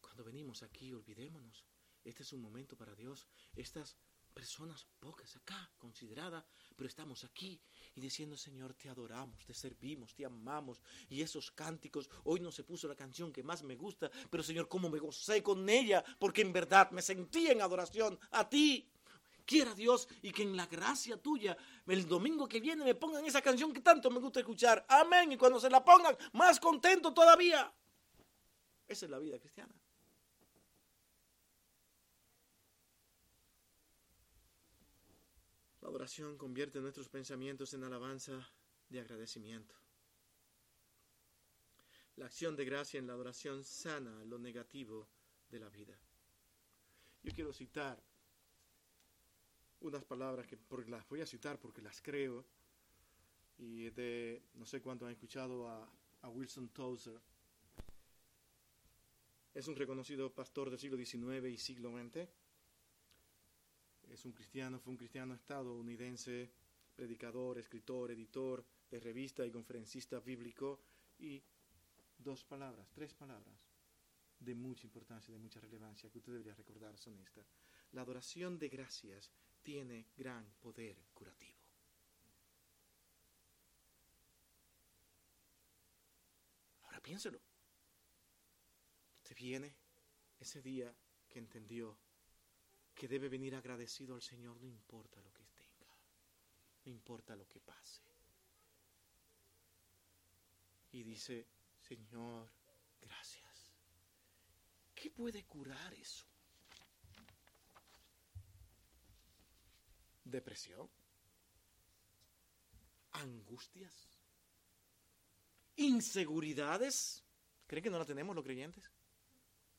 Cuando venimos aquí, olvidémonos. Este es un momento para Dios. Estas personas pocas acá, consideradas, pero estamos aquí y diciendo, Señor, te adoramos, te servimos, te amamos. Y esos cánticos, hoy no se puso la canción que más me gusta, pero Señor, cómo me gocé con ella, porque en verdad me sentí en adoración a ti. Quiera Dios y que en la gracia tuya el domingo que viene me pongan esa canción que tanto me gusta escuchar. Amén. Y cuando se la pongan, más contento todavía. Esa es la vida cristiana. La oración convierte nuestros pensamientos en alabanza de agradecimiento. La acción de gracia en la adoración sana lo negativo de la vida. Yo quiero citar unas palabras que las voy a citar porque las creo. Y de, no sé cuánto han escuchado a, Wilson Tozer. Es un reconocido pastor del siglo XIX y siglo XX. Es un cristiano, fue un cristiano estadounidense, predicador, escritor, editor de revista y conferencista bíblico. Y dos palabras, tres palabras de mucha importancia, de mucha relevancia que usted debería recordar son estas. La adoración de gracias tiene gran poder curativo. Ahora piénselo. Usted viene ese día que entendió que debe venir agradecido al Señor, no importa lo que tenga, no importa lo que pase. Y dice, Señor, gracias. ¿Qué puede curar eso? ¿Depresión? ¿Angustias? ¿Inseguridades? ¿Creen que no la tenemos los creyentes?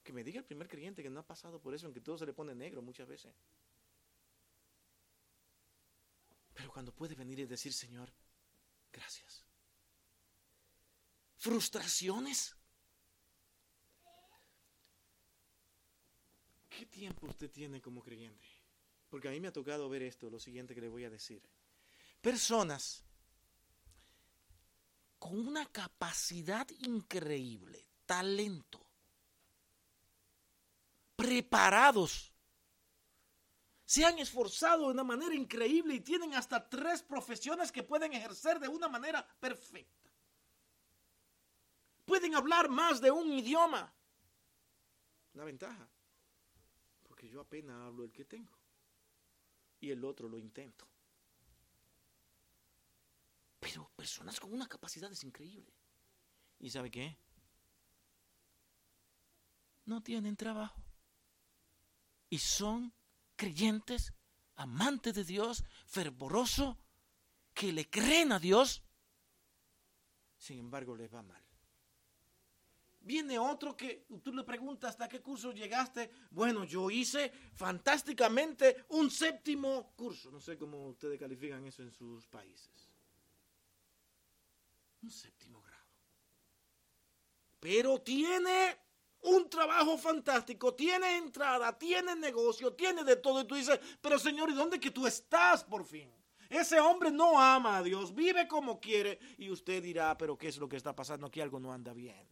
Que me diga el primer creyente que no ha pasado por eso, en que todo se le pone negro muchas veces. Pero cuando puede venir y decir, Señor, gracias. Frustraciones. ¿Qué tiempo usted tiene como creyente? Porque a mí me ha tocado ver esto, lo siguiente que le voy a decir. Personas con una capacidad increíble, talento, preparados, se han esforzado de una manera increíble y tienen hasta tres profesiones que pueden ejercer de una manera perfecta. Pueden hablar más de un idioma. Una ventaja. Porque yo apenas hablo el que tengo. Y el otro lo intento. Pero personas con una capacidad es increíble. ¿Y sabe qué? No tienen trabajo. Y son creyentes, amantes de Dios, fervorosos, que le creen a Dios. Sin embargo, les va mal. Viene otro que tú le preguntas hasta qué curso llegaste. Bueno, yo hice fantásticamente un séptimo curso. No sé cómo ustedes califican eso en sus países. Un séptimo grado. Pero tiene un trabajo fantástico, tiene entrada, tiene negocio, tiene de todo. Y tú dices, pero Señor, ¿y dónde que tú estás por fin? Ese hombre no ama a Dios, vive como quiere. Y usted dirá, pero ¿qué es lo que está pasando? Aquí algo no anda bien.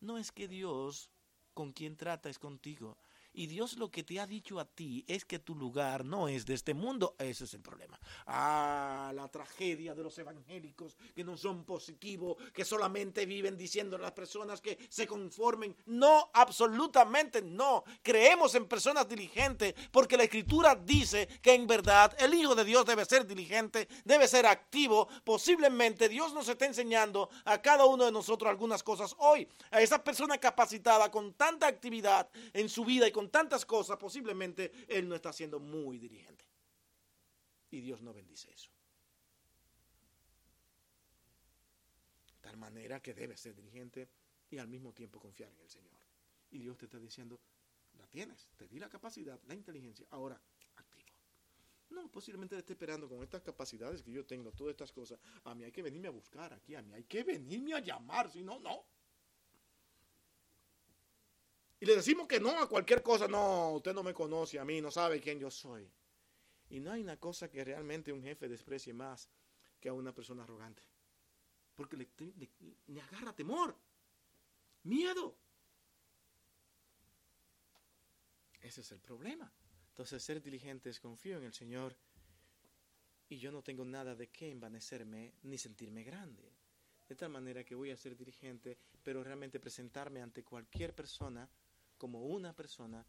No es que Dios con quien trata es contigo. Y Dios lo que te ha dicho a ti es que tu lugar no es de este mundo. Ese es el problema. Ah, la tragedia de los evangélicos que no son positivos, que solamente viven diciendo a las personas que se conformen. No, absolutamente no. Creemos en personas diligentes porque la escritura dice que en verdad el Hijo de Dios debe ser diligente, debe ser activo. Posiblemente Dios nos está enseñando a cada uno de nosotros algunas cosas hoy. A esa persona capacitada con tanta actividad en su vida y con tantas cosas, posiblemente él no está siendo muy dirigente. Y Dios no bendice eso. De tal manera que debe ser dirigente y al mismo tiempo confiar en el Señor. Y Dios te está diciendo, la tienes, te di la capacidad, la inteligencia, ahora activo. No, posiblemente esté esperando con estas capacidades que yo tengo, todas estas cosas. A mí hay que venirme a buscar aquí, a mí hay que venirme a llamar, si no, no. Y le decimos que no a cualquier cosa. No, usted no me conoce a mí, no sabe quién yo soy. Y no hay una cosa que realmente un jefe desprecie más que a una persona arrogante. Porque le, le agarra temor, miedo. Ese es el problema. Entonces, ser diligente es confío en el Señor y yo no tengo nada de qué envanecerme ni sentirme grande. De tal manera que voy a ser dirigente, pero realmente presentarme ante cualquier persona como una persona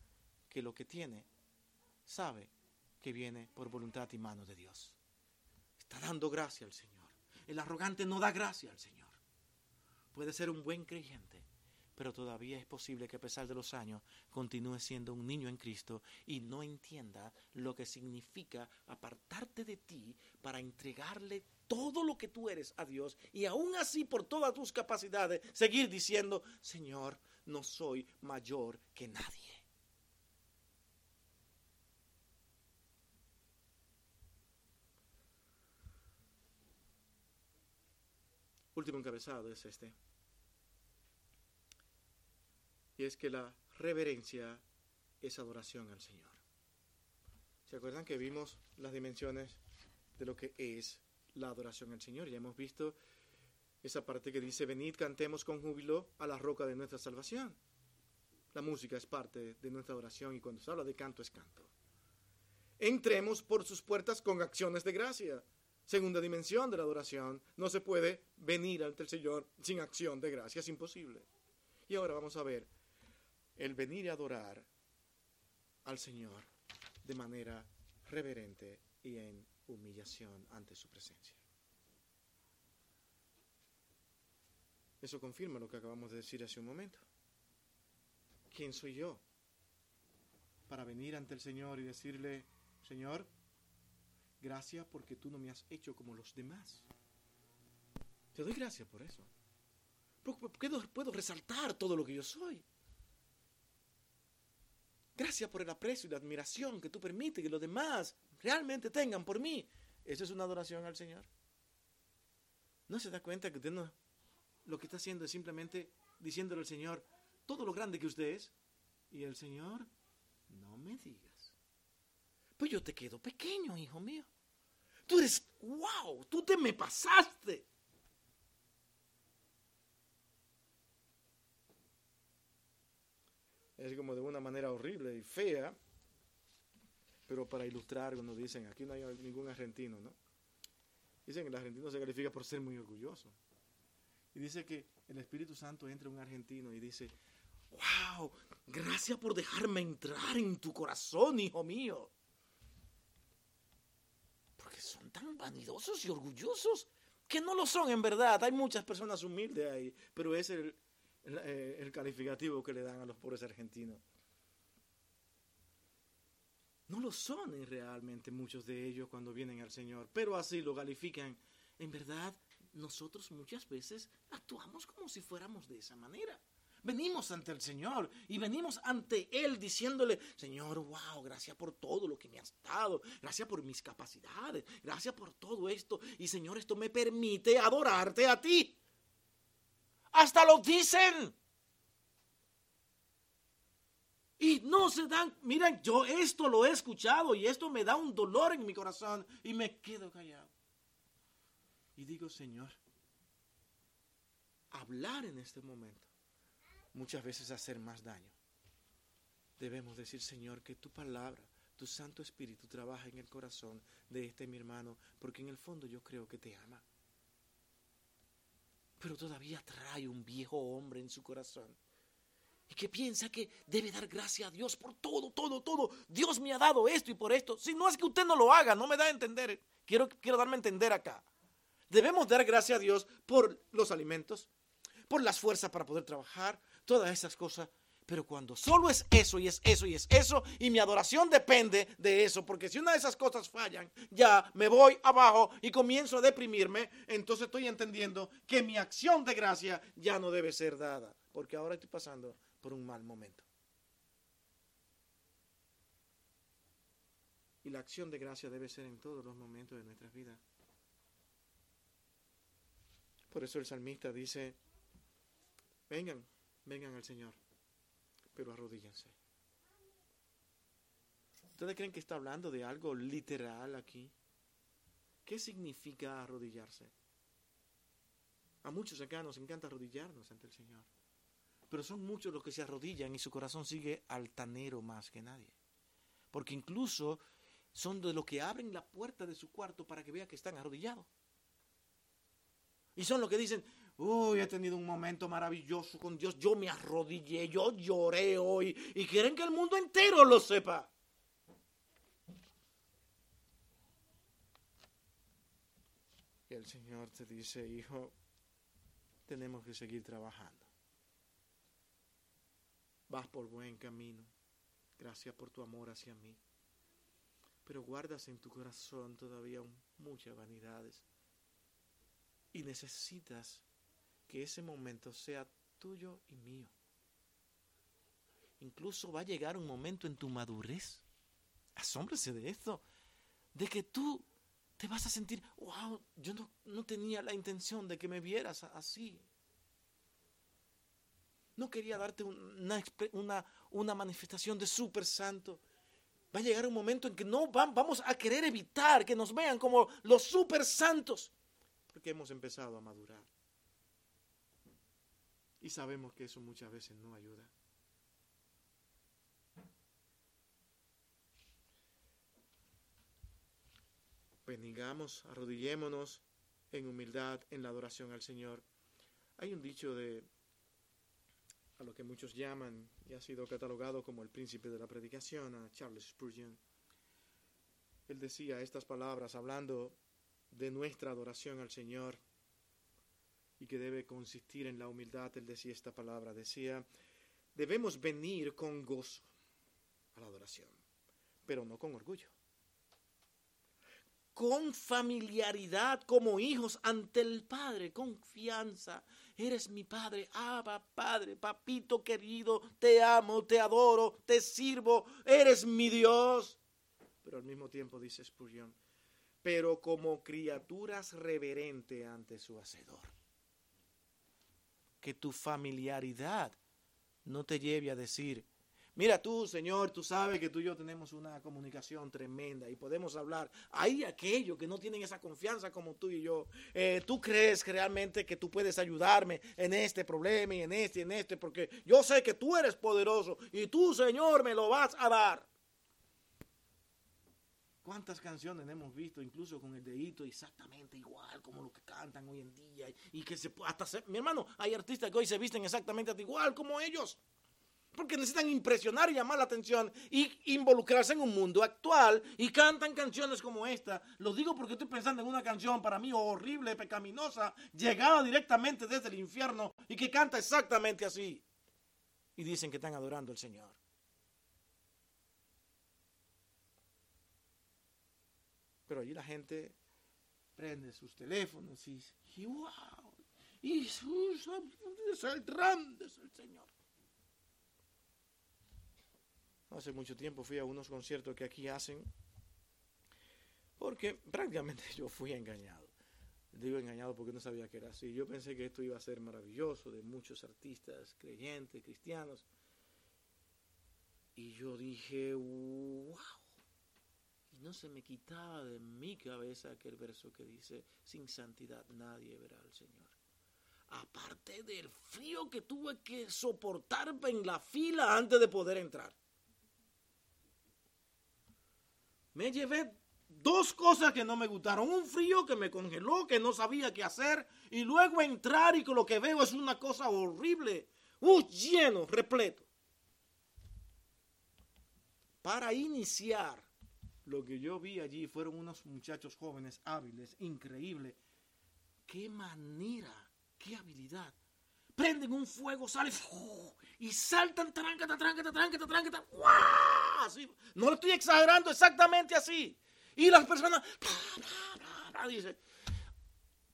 que lo que tiene sabe que viene por voluntad y mano de Dios. Está dando gracia al Señor. El arrogante no da gracia al Señor. Puede ser un buen creyente, pero todavía es posible que a pesar de los años continúe siendo un niño en Cristo y no entienda lo que significa apartarte de ti para entregarle todo lo que tú eres a Dios y aún así por todas tus capacidades seguir diciendo, Señor, no soy mayor que nadie. Último encabezado es este. Y es que la reverencia es adoración al Señor. ¿Se acuerdan que vimos las dimensiones de lo que es la adoración al Señor? Ya hemos visto esa parte que dice, venid, cantemos con júbilo a la roca de nuestra salvación. La música es parte de nuestra oración y cuando se habla de canto es canto. Entremos por sus puertas con acciones de gracia. Segunda dimensión de la adoración. No se puede venir ante el Señor sin acción de gracia. Es imposible. Y ahora vamos a ver el venir y adorar al Señor de manera reverente y en humillación ante su presencia. Eso confirma lo que acabamos de decir hace un momento. ¿Quién soy yo para venir ante el Señor y decirle, Señor, gracias porque tú no me has hecho como los demás? Te doy gracias por eso. Puedo, puedo resaltar todo lo que yo soy. Gracias por el aprecio y la admiración que tú permites que los demás realmente tengan por mí. Eso es una adoración al Señor. ¿No se da cuenta que usted no, lo que está haciendo es simplemente diciéndole al Señor todo lo grande que usted es? Y el Señor, no me digas. Pues yo te quedo pequeño, hijo mío. Tú eres, wow, tú te me pasaste. es como de una manera horrible y fea, pero para ilustrar, cuando dicen, aquí no hay ningún argentino, ¿no? Dicen que el argentino se califica por ser muy orgulloso. Y dice que el Espíritu Santo entra un argentino y dice, wow, gracias por dejarme entrar en tu corazón, hijo mío. Porque son tan vanidosos y orgullosos que no lo son en verdad. Hay muchas personas humildes ahí, pero es el, eh, el, calificativo que le dan a los pobres argentinos. No lo son realmente muchos de ellos cuando vienen al Señor, pero así lo califican. En verdad, nosotros muchas veces actuamos como si fuéramos de esa manera. Venimos ante el Señor y venimos ante Él diciéndole, Señor, wow, gracias por todo lo que me has dado, gracias por mis capacidades, gracias por todo esto. Y Señor, esto me permite adorarte a ti. Hasta lo dicen. Y no se dan, miren, yo esto lo he escuchado y esto me da un dolor en mi corazón y me quedo callado. Y digo, Señor, hablar en este momento muchas veces hacer más daño. Debemos decir, Señor, que tu palabra, tu Santo Espíritu trabaja en el corazón de este mi hermano, porque en el fondo yo creo que te ama pero todavía trae un viejo hombre en su corazón. Y que piensa que debe dar gracias a Dios por todo, todo, todo. Dios me ha dado esto y por esto. Si no es que usted no lo haga, no me da a entender. Quiero, quiero darme a entender acá. Debemos dar gracias a Dios por los alimentos, por las fuerzas para poder trabajar, todas esas cosas. Pero cuando solo es eso y es eso y es eso, y mi adoración depende de eso, porque si una de esas cosas fallan, ya me voy abajo y comienzo a deprimirme, entonces estoy entendiendo que mi acción de gracia ya no debe ser dada, porque ahora estoy pasando por un mal momento. Y la acción de gracia debe ser en todos los momentos de nuestras vidas. Por eso el salmista dice, vengan, vengan al Señor pero arrodíllense. ¿Ustedes creen que está hablando de algo literal aquí? ¿Qué significa arrodillarse? A muchos acá nos encanta arrodillarnos ante el Señor. Pero son muchos los que se arrodillan y su corazón sigue altanero más que nadie. Porque incluso son de los que abren la puerta de su cuarto para que vea que están arrodillados. Y son los que dicen, Uy, he tenido un momento maravilloso con Dios. Yo me arrodillé, yo lloré hoy. Y quieren que el mundo entero lo sepa. Y el Señor te dice, hijo, tenemos que seguir trabajando. Vas por buen camino. Gracias por tu amor hacia mí. Pero guardas en tu corazón todavía muchas vanidades. Y necesitas que ese momento sea tuyo y mío. Incluso va a llegar un momento en tu madurez, asómbrese de esto, de que tú te vas a sentir, wow, yo no, no tenía la intención de que me vieras así. no quería darte una, una, una manifestación de super santo. Va a llegar un momento en que no vamos a querer evitar que nos vean como los super santos, porque hemos empezado a madurar. Y sabemos que eso muchas veces no ayuda. Bendigamos, arrodillémonos en humildad en la adoración al Señor. Hay un dicho de a lo que muchos llaman y ha sido catalogado como el príncipe de la predicación, a Charles Spurgeon. Él decía estas palabras hablando de nuestra adoración al Señor y que debe consistir en la humildad. Él decía esta palabra, decía, debemos venir con gozo a la adoración, pero no con orgullo con familiaridad como hijos ante el Padre, confianza. Eres mi Padre, Abba, Padre, papito querido, te amo, te adoro, te sirvo, eres mi Dios. Pero al mismo tiempo dice Spurgeon, pero como criaturas reverente ante su Hacedor. Que tu familiaridad no te lleve a decir, Mira tú, Señor, tú sabes que tú y yo tenemos una comunicación tremenda y podemos hablar. Hay aquellos que no tienen esa confianza como tú y yo. Eh, tú crees realmente que tú puedes ayudarme en este problema y en este y en este, porque yo sé que tú eres poderoso y tú, Señor, me lo vas a dar. ¿Cuántas canciones hemos visto, incluso con el dedito exactamente igual como lo que cantan hoy en día? Y que se hasta mi hermano, hay artistas que hoy se visten exactamente igual como ellos porque necesitan impresionar y llamar la atención y involucrarse en un mundo actual y cantan canciones como esta. Lo digo porque estoy pensando en una canción para mí horrible, pecaminosa, llegada directamente desde el infierno y que canta exactamente así. Y dicen que están adorando al Señor. Pero allí la gente prende sus teléfonos y dice, wow, y es el grande es el Señor hace mucho tiempo fui a unos conciertos que aquí hacen, porque prácticamente yo fui engañado. Digo engañado porque no sabía que era así. Yo pensé que esto iba a ser maravilloso, de muchos artistas creyentes, cristianos. Y yo dije, wow. Y no se me quitaba de mi cabeza aquel verso que dice, sin santidad nadie verá al Señor. Aparte del frío que tuve que soportar en la fila antes de poder entrar. me llevé dos cosas que no me gustaron. Un frío que me congeló, que no sabía qué hacer. Y luego entrar y que lo que veo es una cosa horrible. Uh, lleno, repleto. Para iniciar, lo que yo vi allí fueron unos muchachos jóvenes hábiles, increíbles. Qué manera, qué habilidad. Prenden un fuego, sale y saltan, tráncata, tráncata, tráncata, tráncata. No lo estoy exagerando, exactamente así. Y las personas dicen,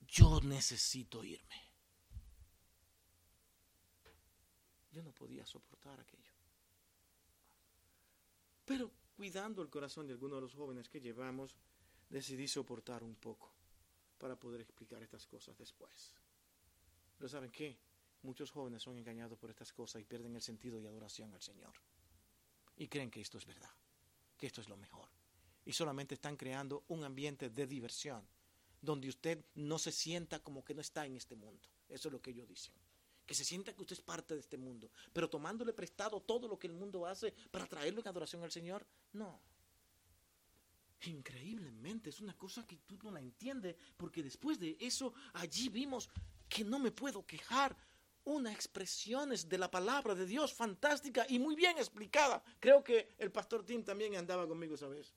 yo necesito irme. Yo no podía soportar aquello. Pero cuidando el corazón de algunos de los jóvenes que llevamos, decidí soportar un poco para poder explicar estas cosas después. Pero ¿saben qué? Muchos jóvenes son engañados por estas cosas y pierden el sentido de adoración al Señor. Y creen que esto es verdad, que esto es lo mejor. Y solamente están creando un ambiente de diversión, donde usted no se sienta como que no está en este mundo. Eso es lo que ellos dicen. Que se sienta que usted es parte de este mundo. Pero tomándole prestado todo lo que el mundo hace para traerlo en adoración al Señor, no. Increíblemente, es una cosa que tú no la entiendes, porque después de eso, allí vimos que no me puedo quejar unas expresiones de la palabra de Dios fantástica y muy bien explicada. Creo que el pastor Tim también andaba conmigo esa vez.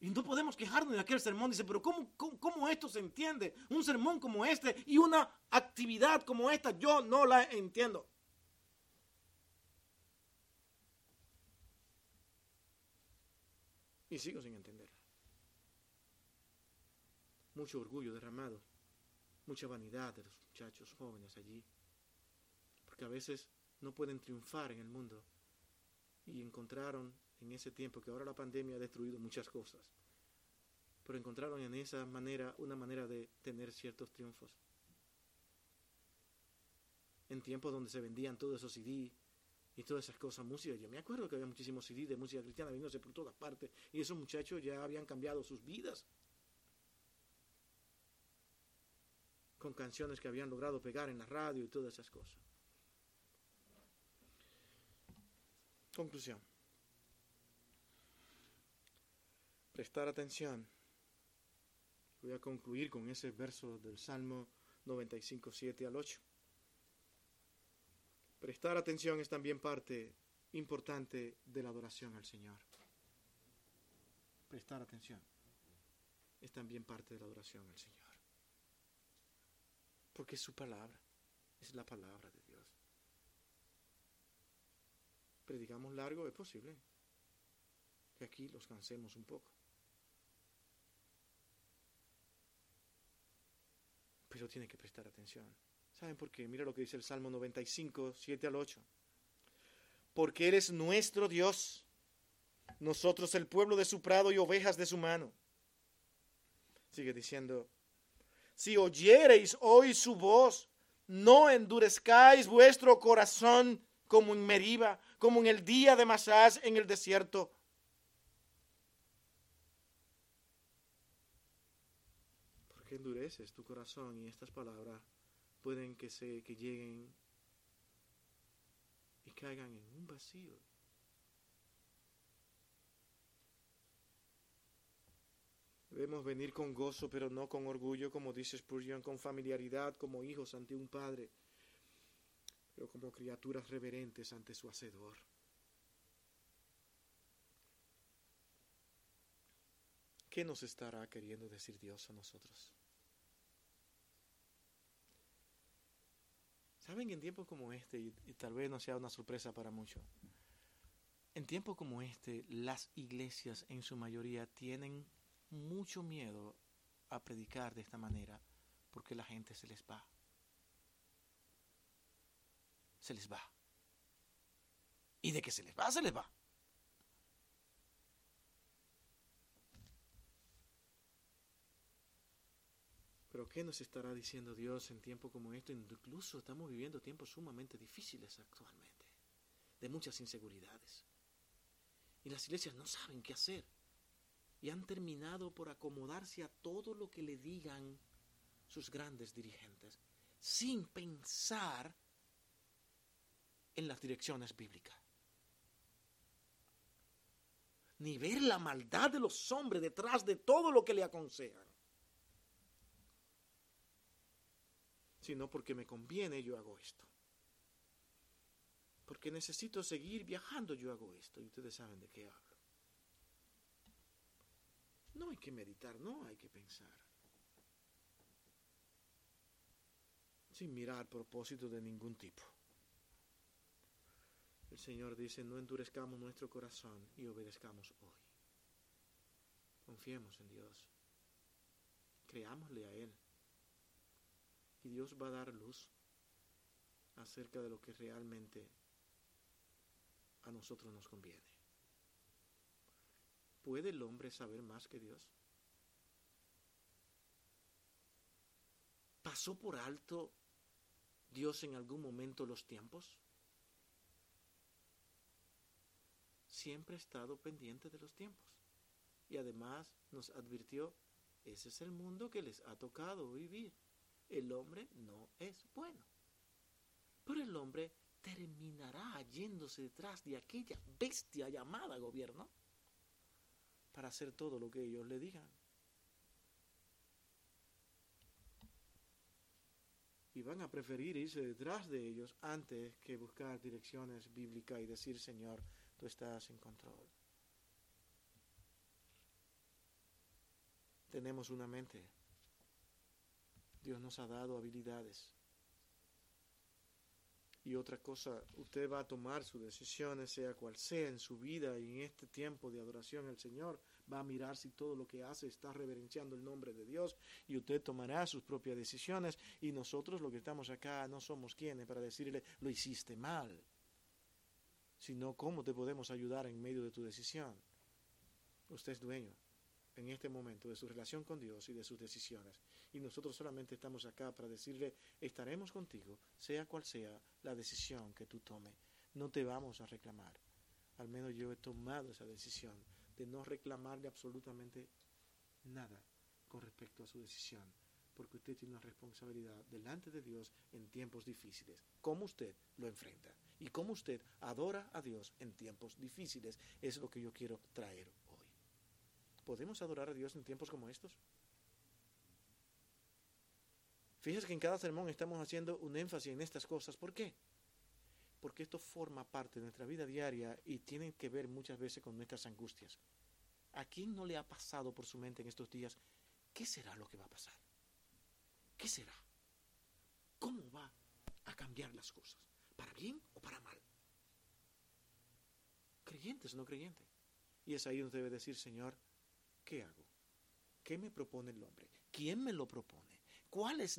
Y no podemos quejarnos de aquel sermón. Dice, pero ¿cómo, cómo, esto se entiende? Un sermón como este y una actividad como esta, yo no la entiendo. Y sigo sin entenderla. Mucho orgullo derramado mucha vanidad de los muchachos jóvenes allí, porque a veces no pueden triunfar en el mundo y encontraron en ese tiempo que ahora la pandemia ha destruido muchas cosas, pero encontraron en esa manera una manera de tener ciertos triunfos. en tiempos donde se vendían todos esos CD y todas esas cosas, música. Yo me acuerdo que había muchísimos CD de música cristiana viniéndose por todas partes y esos muchachos ya habían cambiado sus vidas con canciones que habían logrado pegar en la radio y todas esas cosas. Conclusión. Prestar atención. Voy a concluir con ese verso del Salmo 95, 7 al 8. Prestar atención es también parte importante de la adoración al Señor. Prestar atención es también parte de la adoración al Señor. Porque su palabra, es la palabra de Dios. Predicamos largo, es posible que aquí los cansemos un poco. Pero tiene que prestar atención. ¿Saben por qué? Mira lo que dice el Salmo 95, 7 al 8. Porque Él es nuestro Dios, nosotros el pueblo de su prado y ovejas de su mano. Sigue diciendo, si oyereis hoy su voz, no endurezcáis vuestro corazón como en Meriba, como en el día de Masás en el desierto. ¿Por qué endureces tu corazón? Y estas palabras pueden que, se, que lleguen y caigan en un vacío. Debemos venir con gozo, pero no con orgullo, como dice Spurgeon, con familiaridad, como hijos ante un padre, pero como criaturas reverentes ante su Hacedor. ¿Qué nos estará queriendo decir Dios a nosotros? Saben, en tiempos como este, y, y, tal vez no sea una sorpresa para muchos, en tiempos como este, las iglesias en su mayoría tienen mucho miedo a predicar de esta manera porque la gente se les va. Se les va. Y de que se les va, se les va. Pero ¿qué nos estará diciendo Dios en tiempos como este? Incluso estamos viviendo tiempos sumamente difíciles actualmente, de muchas inseguridades. Y las iglesias no saben qué hacer y han terminado por acomodarse a todo lo que le digan sus grandes dirigentes, sin pensar en las direcciones bíblicas. Ni ver la maldad de los hombres detrás de todo lo que le aconsejan. Sino porque me conviene yo hago esto. Porque necesito seguir viajando yo hago esto. Y ustedes saben de qué hablo. No hay que meditar, no hay que pensar. Sin mirar propósito de ningún tipo. El Señor dice, no endurezcamos nuestro corazón y obedezcamos hoy. Confiemos en Dios. Creámosle a Él. Y Dios va a dar luz acerca de lo que realmente a nosotros nos conviene. ¿Puede el hombre saber más que Dios? ¿Pasó por alto Dios en algún momento los tiempos? Siempre ha estado pendiente de los tiempos. Y además nos advirtió, ese es el mundo que les ha tocado vivir. El hombre no es bueno. Pero el hombre terminará yéndose detrás de aquella bestia llamada gobierno para hacer todo lo que ellos le digan. Y van a preferir irse detrás de ellos antes que buscar direcciones bíblicas y decir, Señor, tú estás en control. Tenemos una mente. Dios nos ha dado habilidades. Y otra cosa, usted va a tomar sus decisiones, sea cual sea, en su vida y en este tiempo de adoración al Señor. Va a mirar si todo lo que hace está reverenciando el nombre de Dios y usted tomará sus propias decisiones. Y nosotros, los que estamos acá, no somos quienes para decirle, lo hiciste mal, sino cómo te podemos ayudar en medio de tu decisión. Usted es dueño en este momento de su relación con Dios y de sus decisiones. Y nosotros solamente estamos acá para decirle, estaremos contigo, sea cual sea la decisión que tú tomes. No te vamos a reclamar. Al menos yo he tomado esa decisión de no reclamarle absolutamente nada con respecto a su decisión, porque usted tiene una responsabilidad delante de Dios en tiempos difíciles. ¿Cómo usted lo enfrenta? Y cómo usted adora a Dios en tiempos difíciles es lo que yo quiero traer hoy. ¿Podemos adorar a Dios en tiempos como estos? Fíjese que en cada sermón estamos haciendo un énfasis en estas cosas. ¿Por qué? Porque esto forma parte de nuestra vida diaria y tiene que ver muchas veces con nuestras angustias. ¿A quién no le ha pasado por su mente en estos días? ¿Qué será lo que va a pasar? ¿Qué será? ¿Cómo va a cambiar las cosas? ¿Para bien o para mal? ¿Creyentes o no creyentes? Y es ahí donde debe decir, Señor, ¿qué hago? ¿Qué me propone el hombre? ¿Quién me lo propone? ¿Cuál es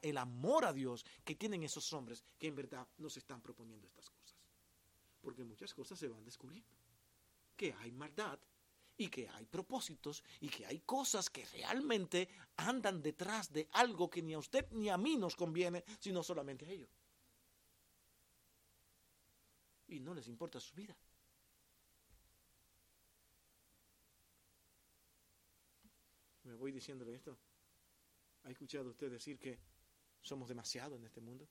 el amor a Dios que tienen esos hombres que en verdad nos están proponiendo estas cosas? Porque muchas cosas se van descubriendo. Que hay maldad y que hay propósitos y que hay cosas que realmente andan detrás de algo que ni a usted ni a mí nos conviene, sino solamente a ellos. Y no les importa su vida. Me voy diciéndole esto. ¿Ha escuchado usted decir que somos demasiado en este mundo?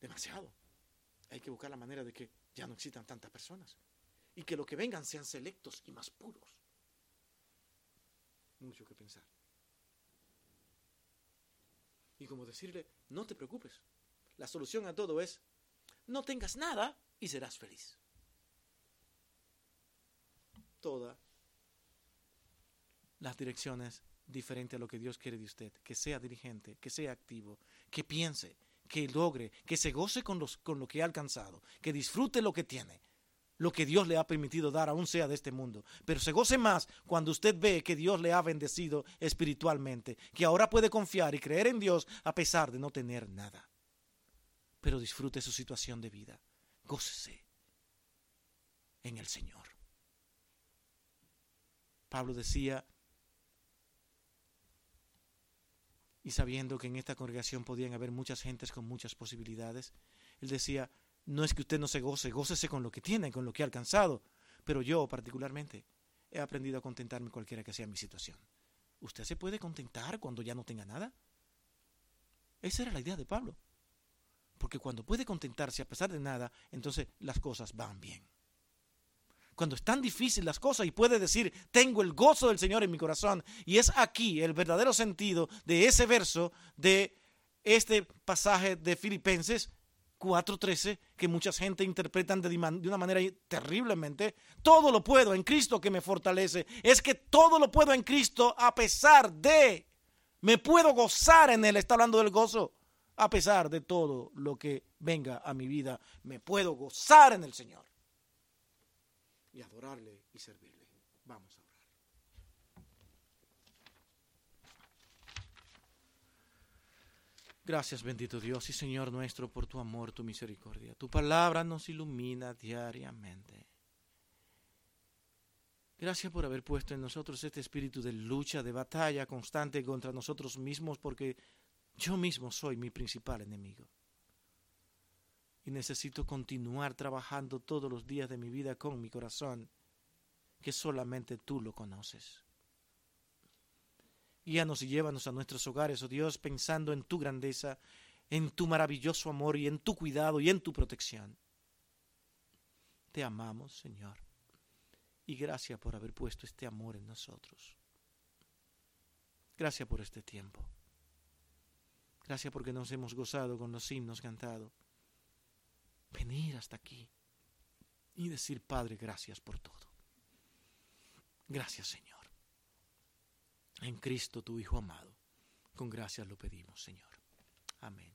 Demasiado. Hay que buscar la manera de que ya no existan tantas personas y que lo que vengan sean selectos y más puros. Mucho que pensar. Y como decirle, no te preocupes, la solución a todo es, no tengas nada y serás feliz. Todas las direcciones diferentes a lo que Dios quiere de usted, que sea dirigente, que sea activo, que piense, que logre, que se goce con, los, con lo que ha alcanzado, que disfrute lo que tiene, lo que Dios le ha permitido dar, aún sea de este mundo. Pero se goce más cuando usted ve que Dios le ha bendecido espiritualmente, que ahora puede confiar y creer en Dios a pesar de no tener nada. Pero disfrute su situación de vida. Gócese en el Señor. Pablo decía, y sabiendo que en esta congregación podían haber muchas gentes con muchas posibilidades, él decía, no es que usted no se goce, gócese con lo que tiene, con lo que ha alcanzado. Pero yo particularmente he aprendido a contentarme cualquiera que sea mi situación. ¿Usted se puede contentar cuando ya no tenga nada? Esa era la idea de Pablo. Porque cuando puede contentarse a pesar de nada, entonces las cosas van bien. Cuando es tan difícil las cosas y puede decir, tengo el gozo del Señor en mi corazón. Y es aquí el verdadero sentido de ese verso, de este pasaje de Filipenses, 4.13 que mucha gente interpretan de, una manera terriblemente. Todo lo puedo en Cristo que me fortalece. Es que todo lo puedo en Cristo a pesar de... Me puedo gozar en Él. Está hablando del gozo. A pesar de todo lo que venga a mi vida, me puedo gozar en el Señor. Y adorarle y servirle. Vamos a Gracias, bendito Dios y Señor nuestro, por tu amor, tu misericordia. Tu palabra nos ilumina diariamente. Gracias por haber puesto en nosotros este espíritu de lucha, de batalla constante contra nosotros mismos, porque yo mismo soy mi principal enemigo. Y necesito continuar trabajando todos los días de mi vida con mi corazón, que solamente tú lo conoces. Guíanos y llévanos a nuestros hogares, oh Dios, pensando en tu grandeza, en tu maravilloso amor y en tu cuidado y en tu protección. Te amamos, Señor, y gracias por haber puesto este amor en nosotros. Gracias por este tiempo. Gracias porque nos hemos gozado con los himnos cantados. Venir hasta aquí y decir, Padre, gracias por todo. Gracias, Señor en Cristo tu Hijo amado. Con gracias lo pedimos, Señor. Amén.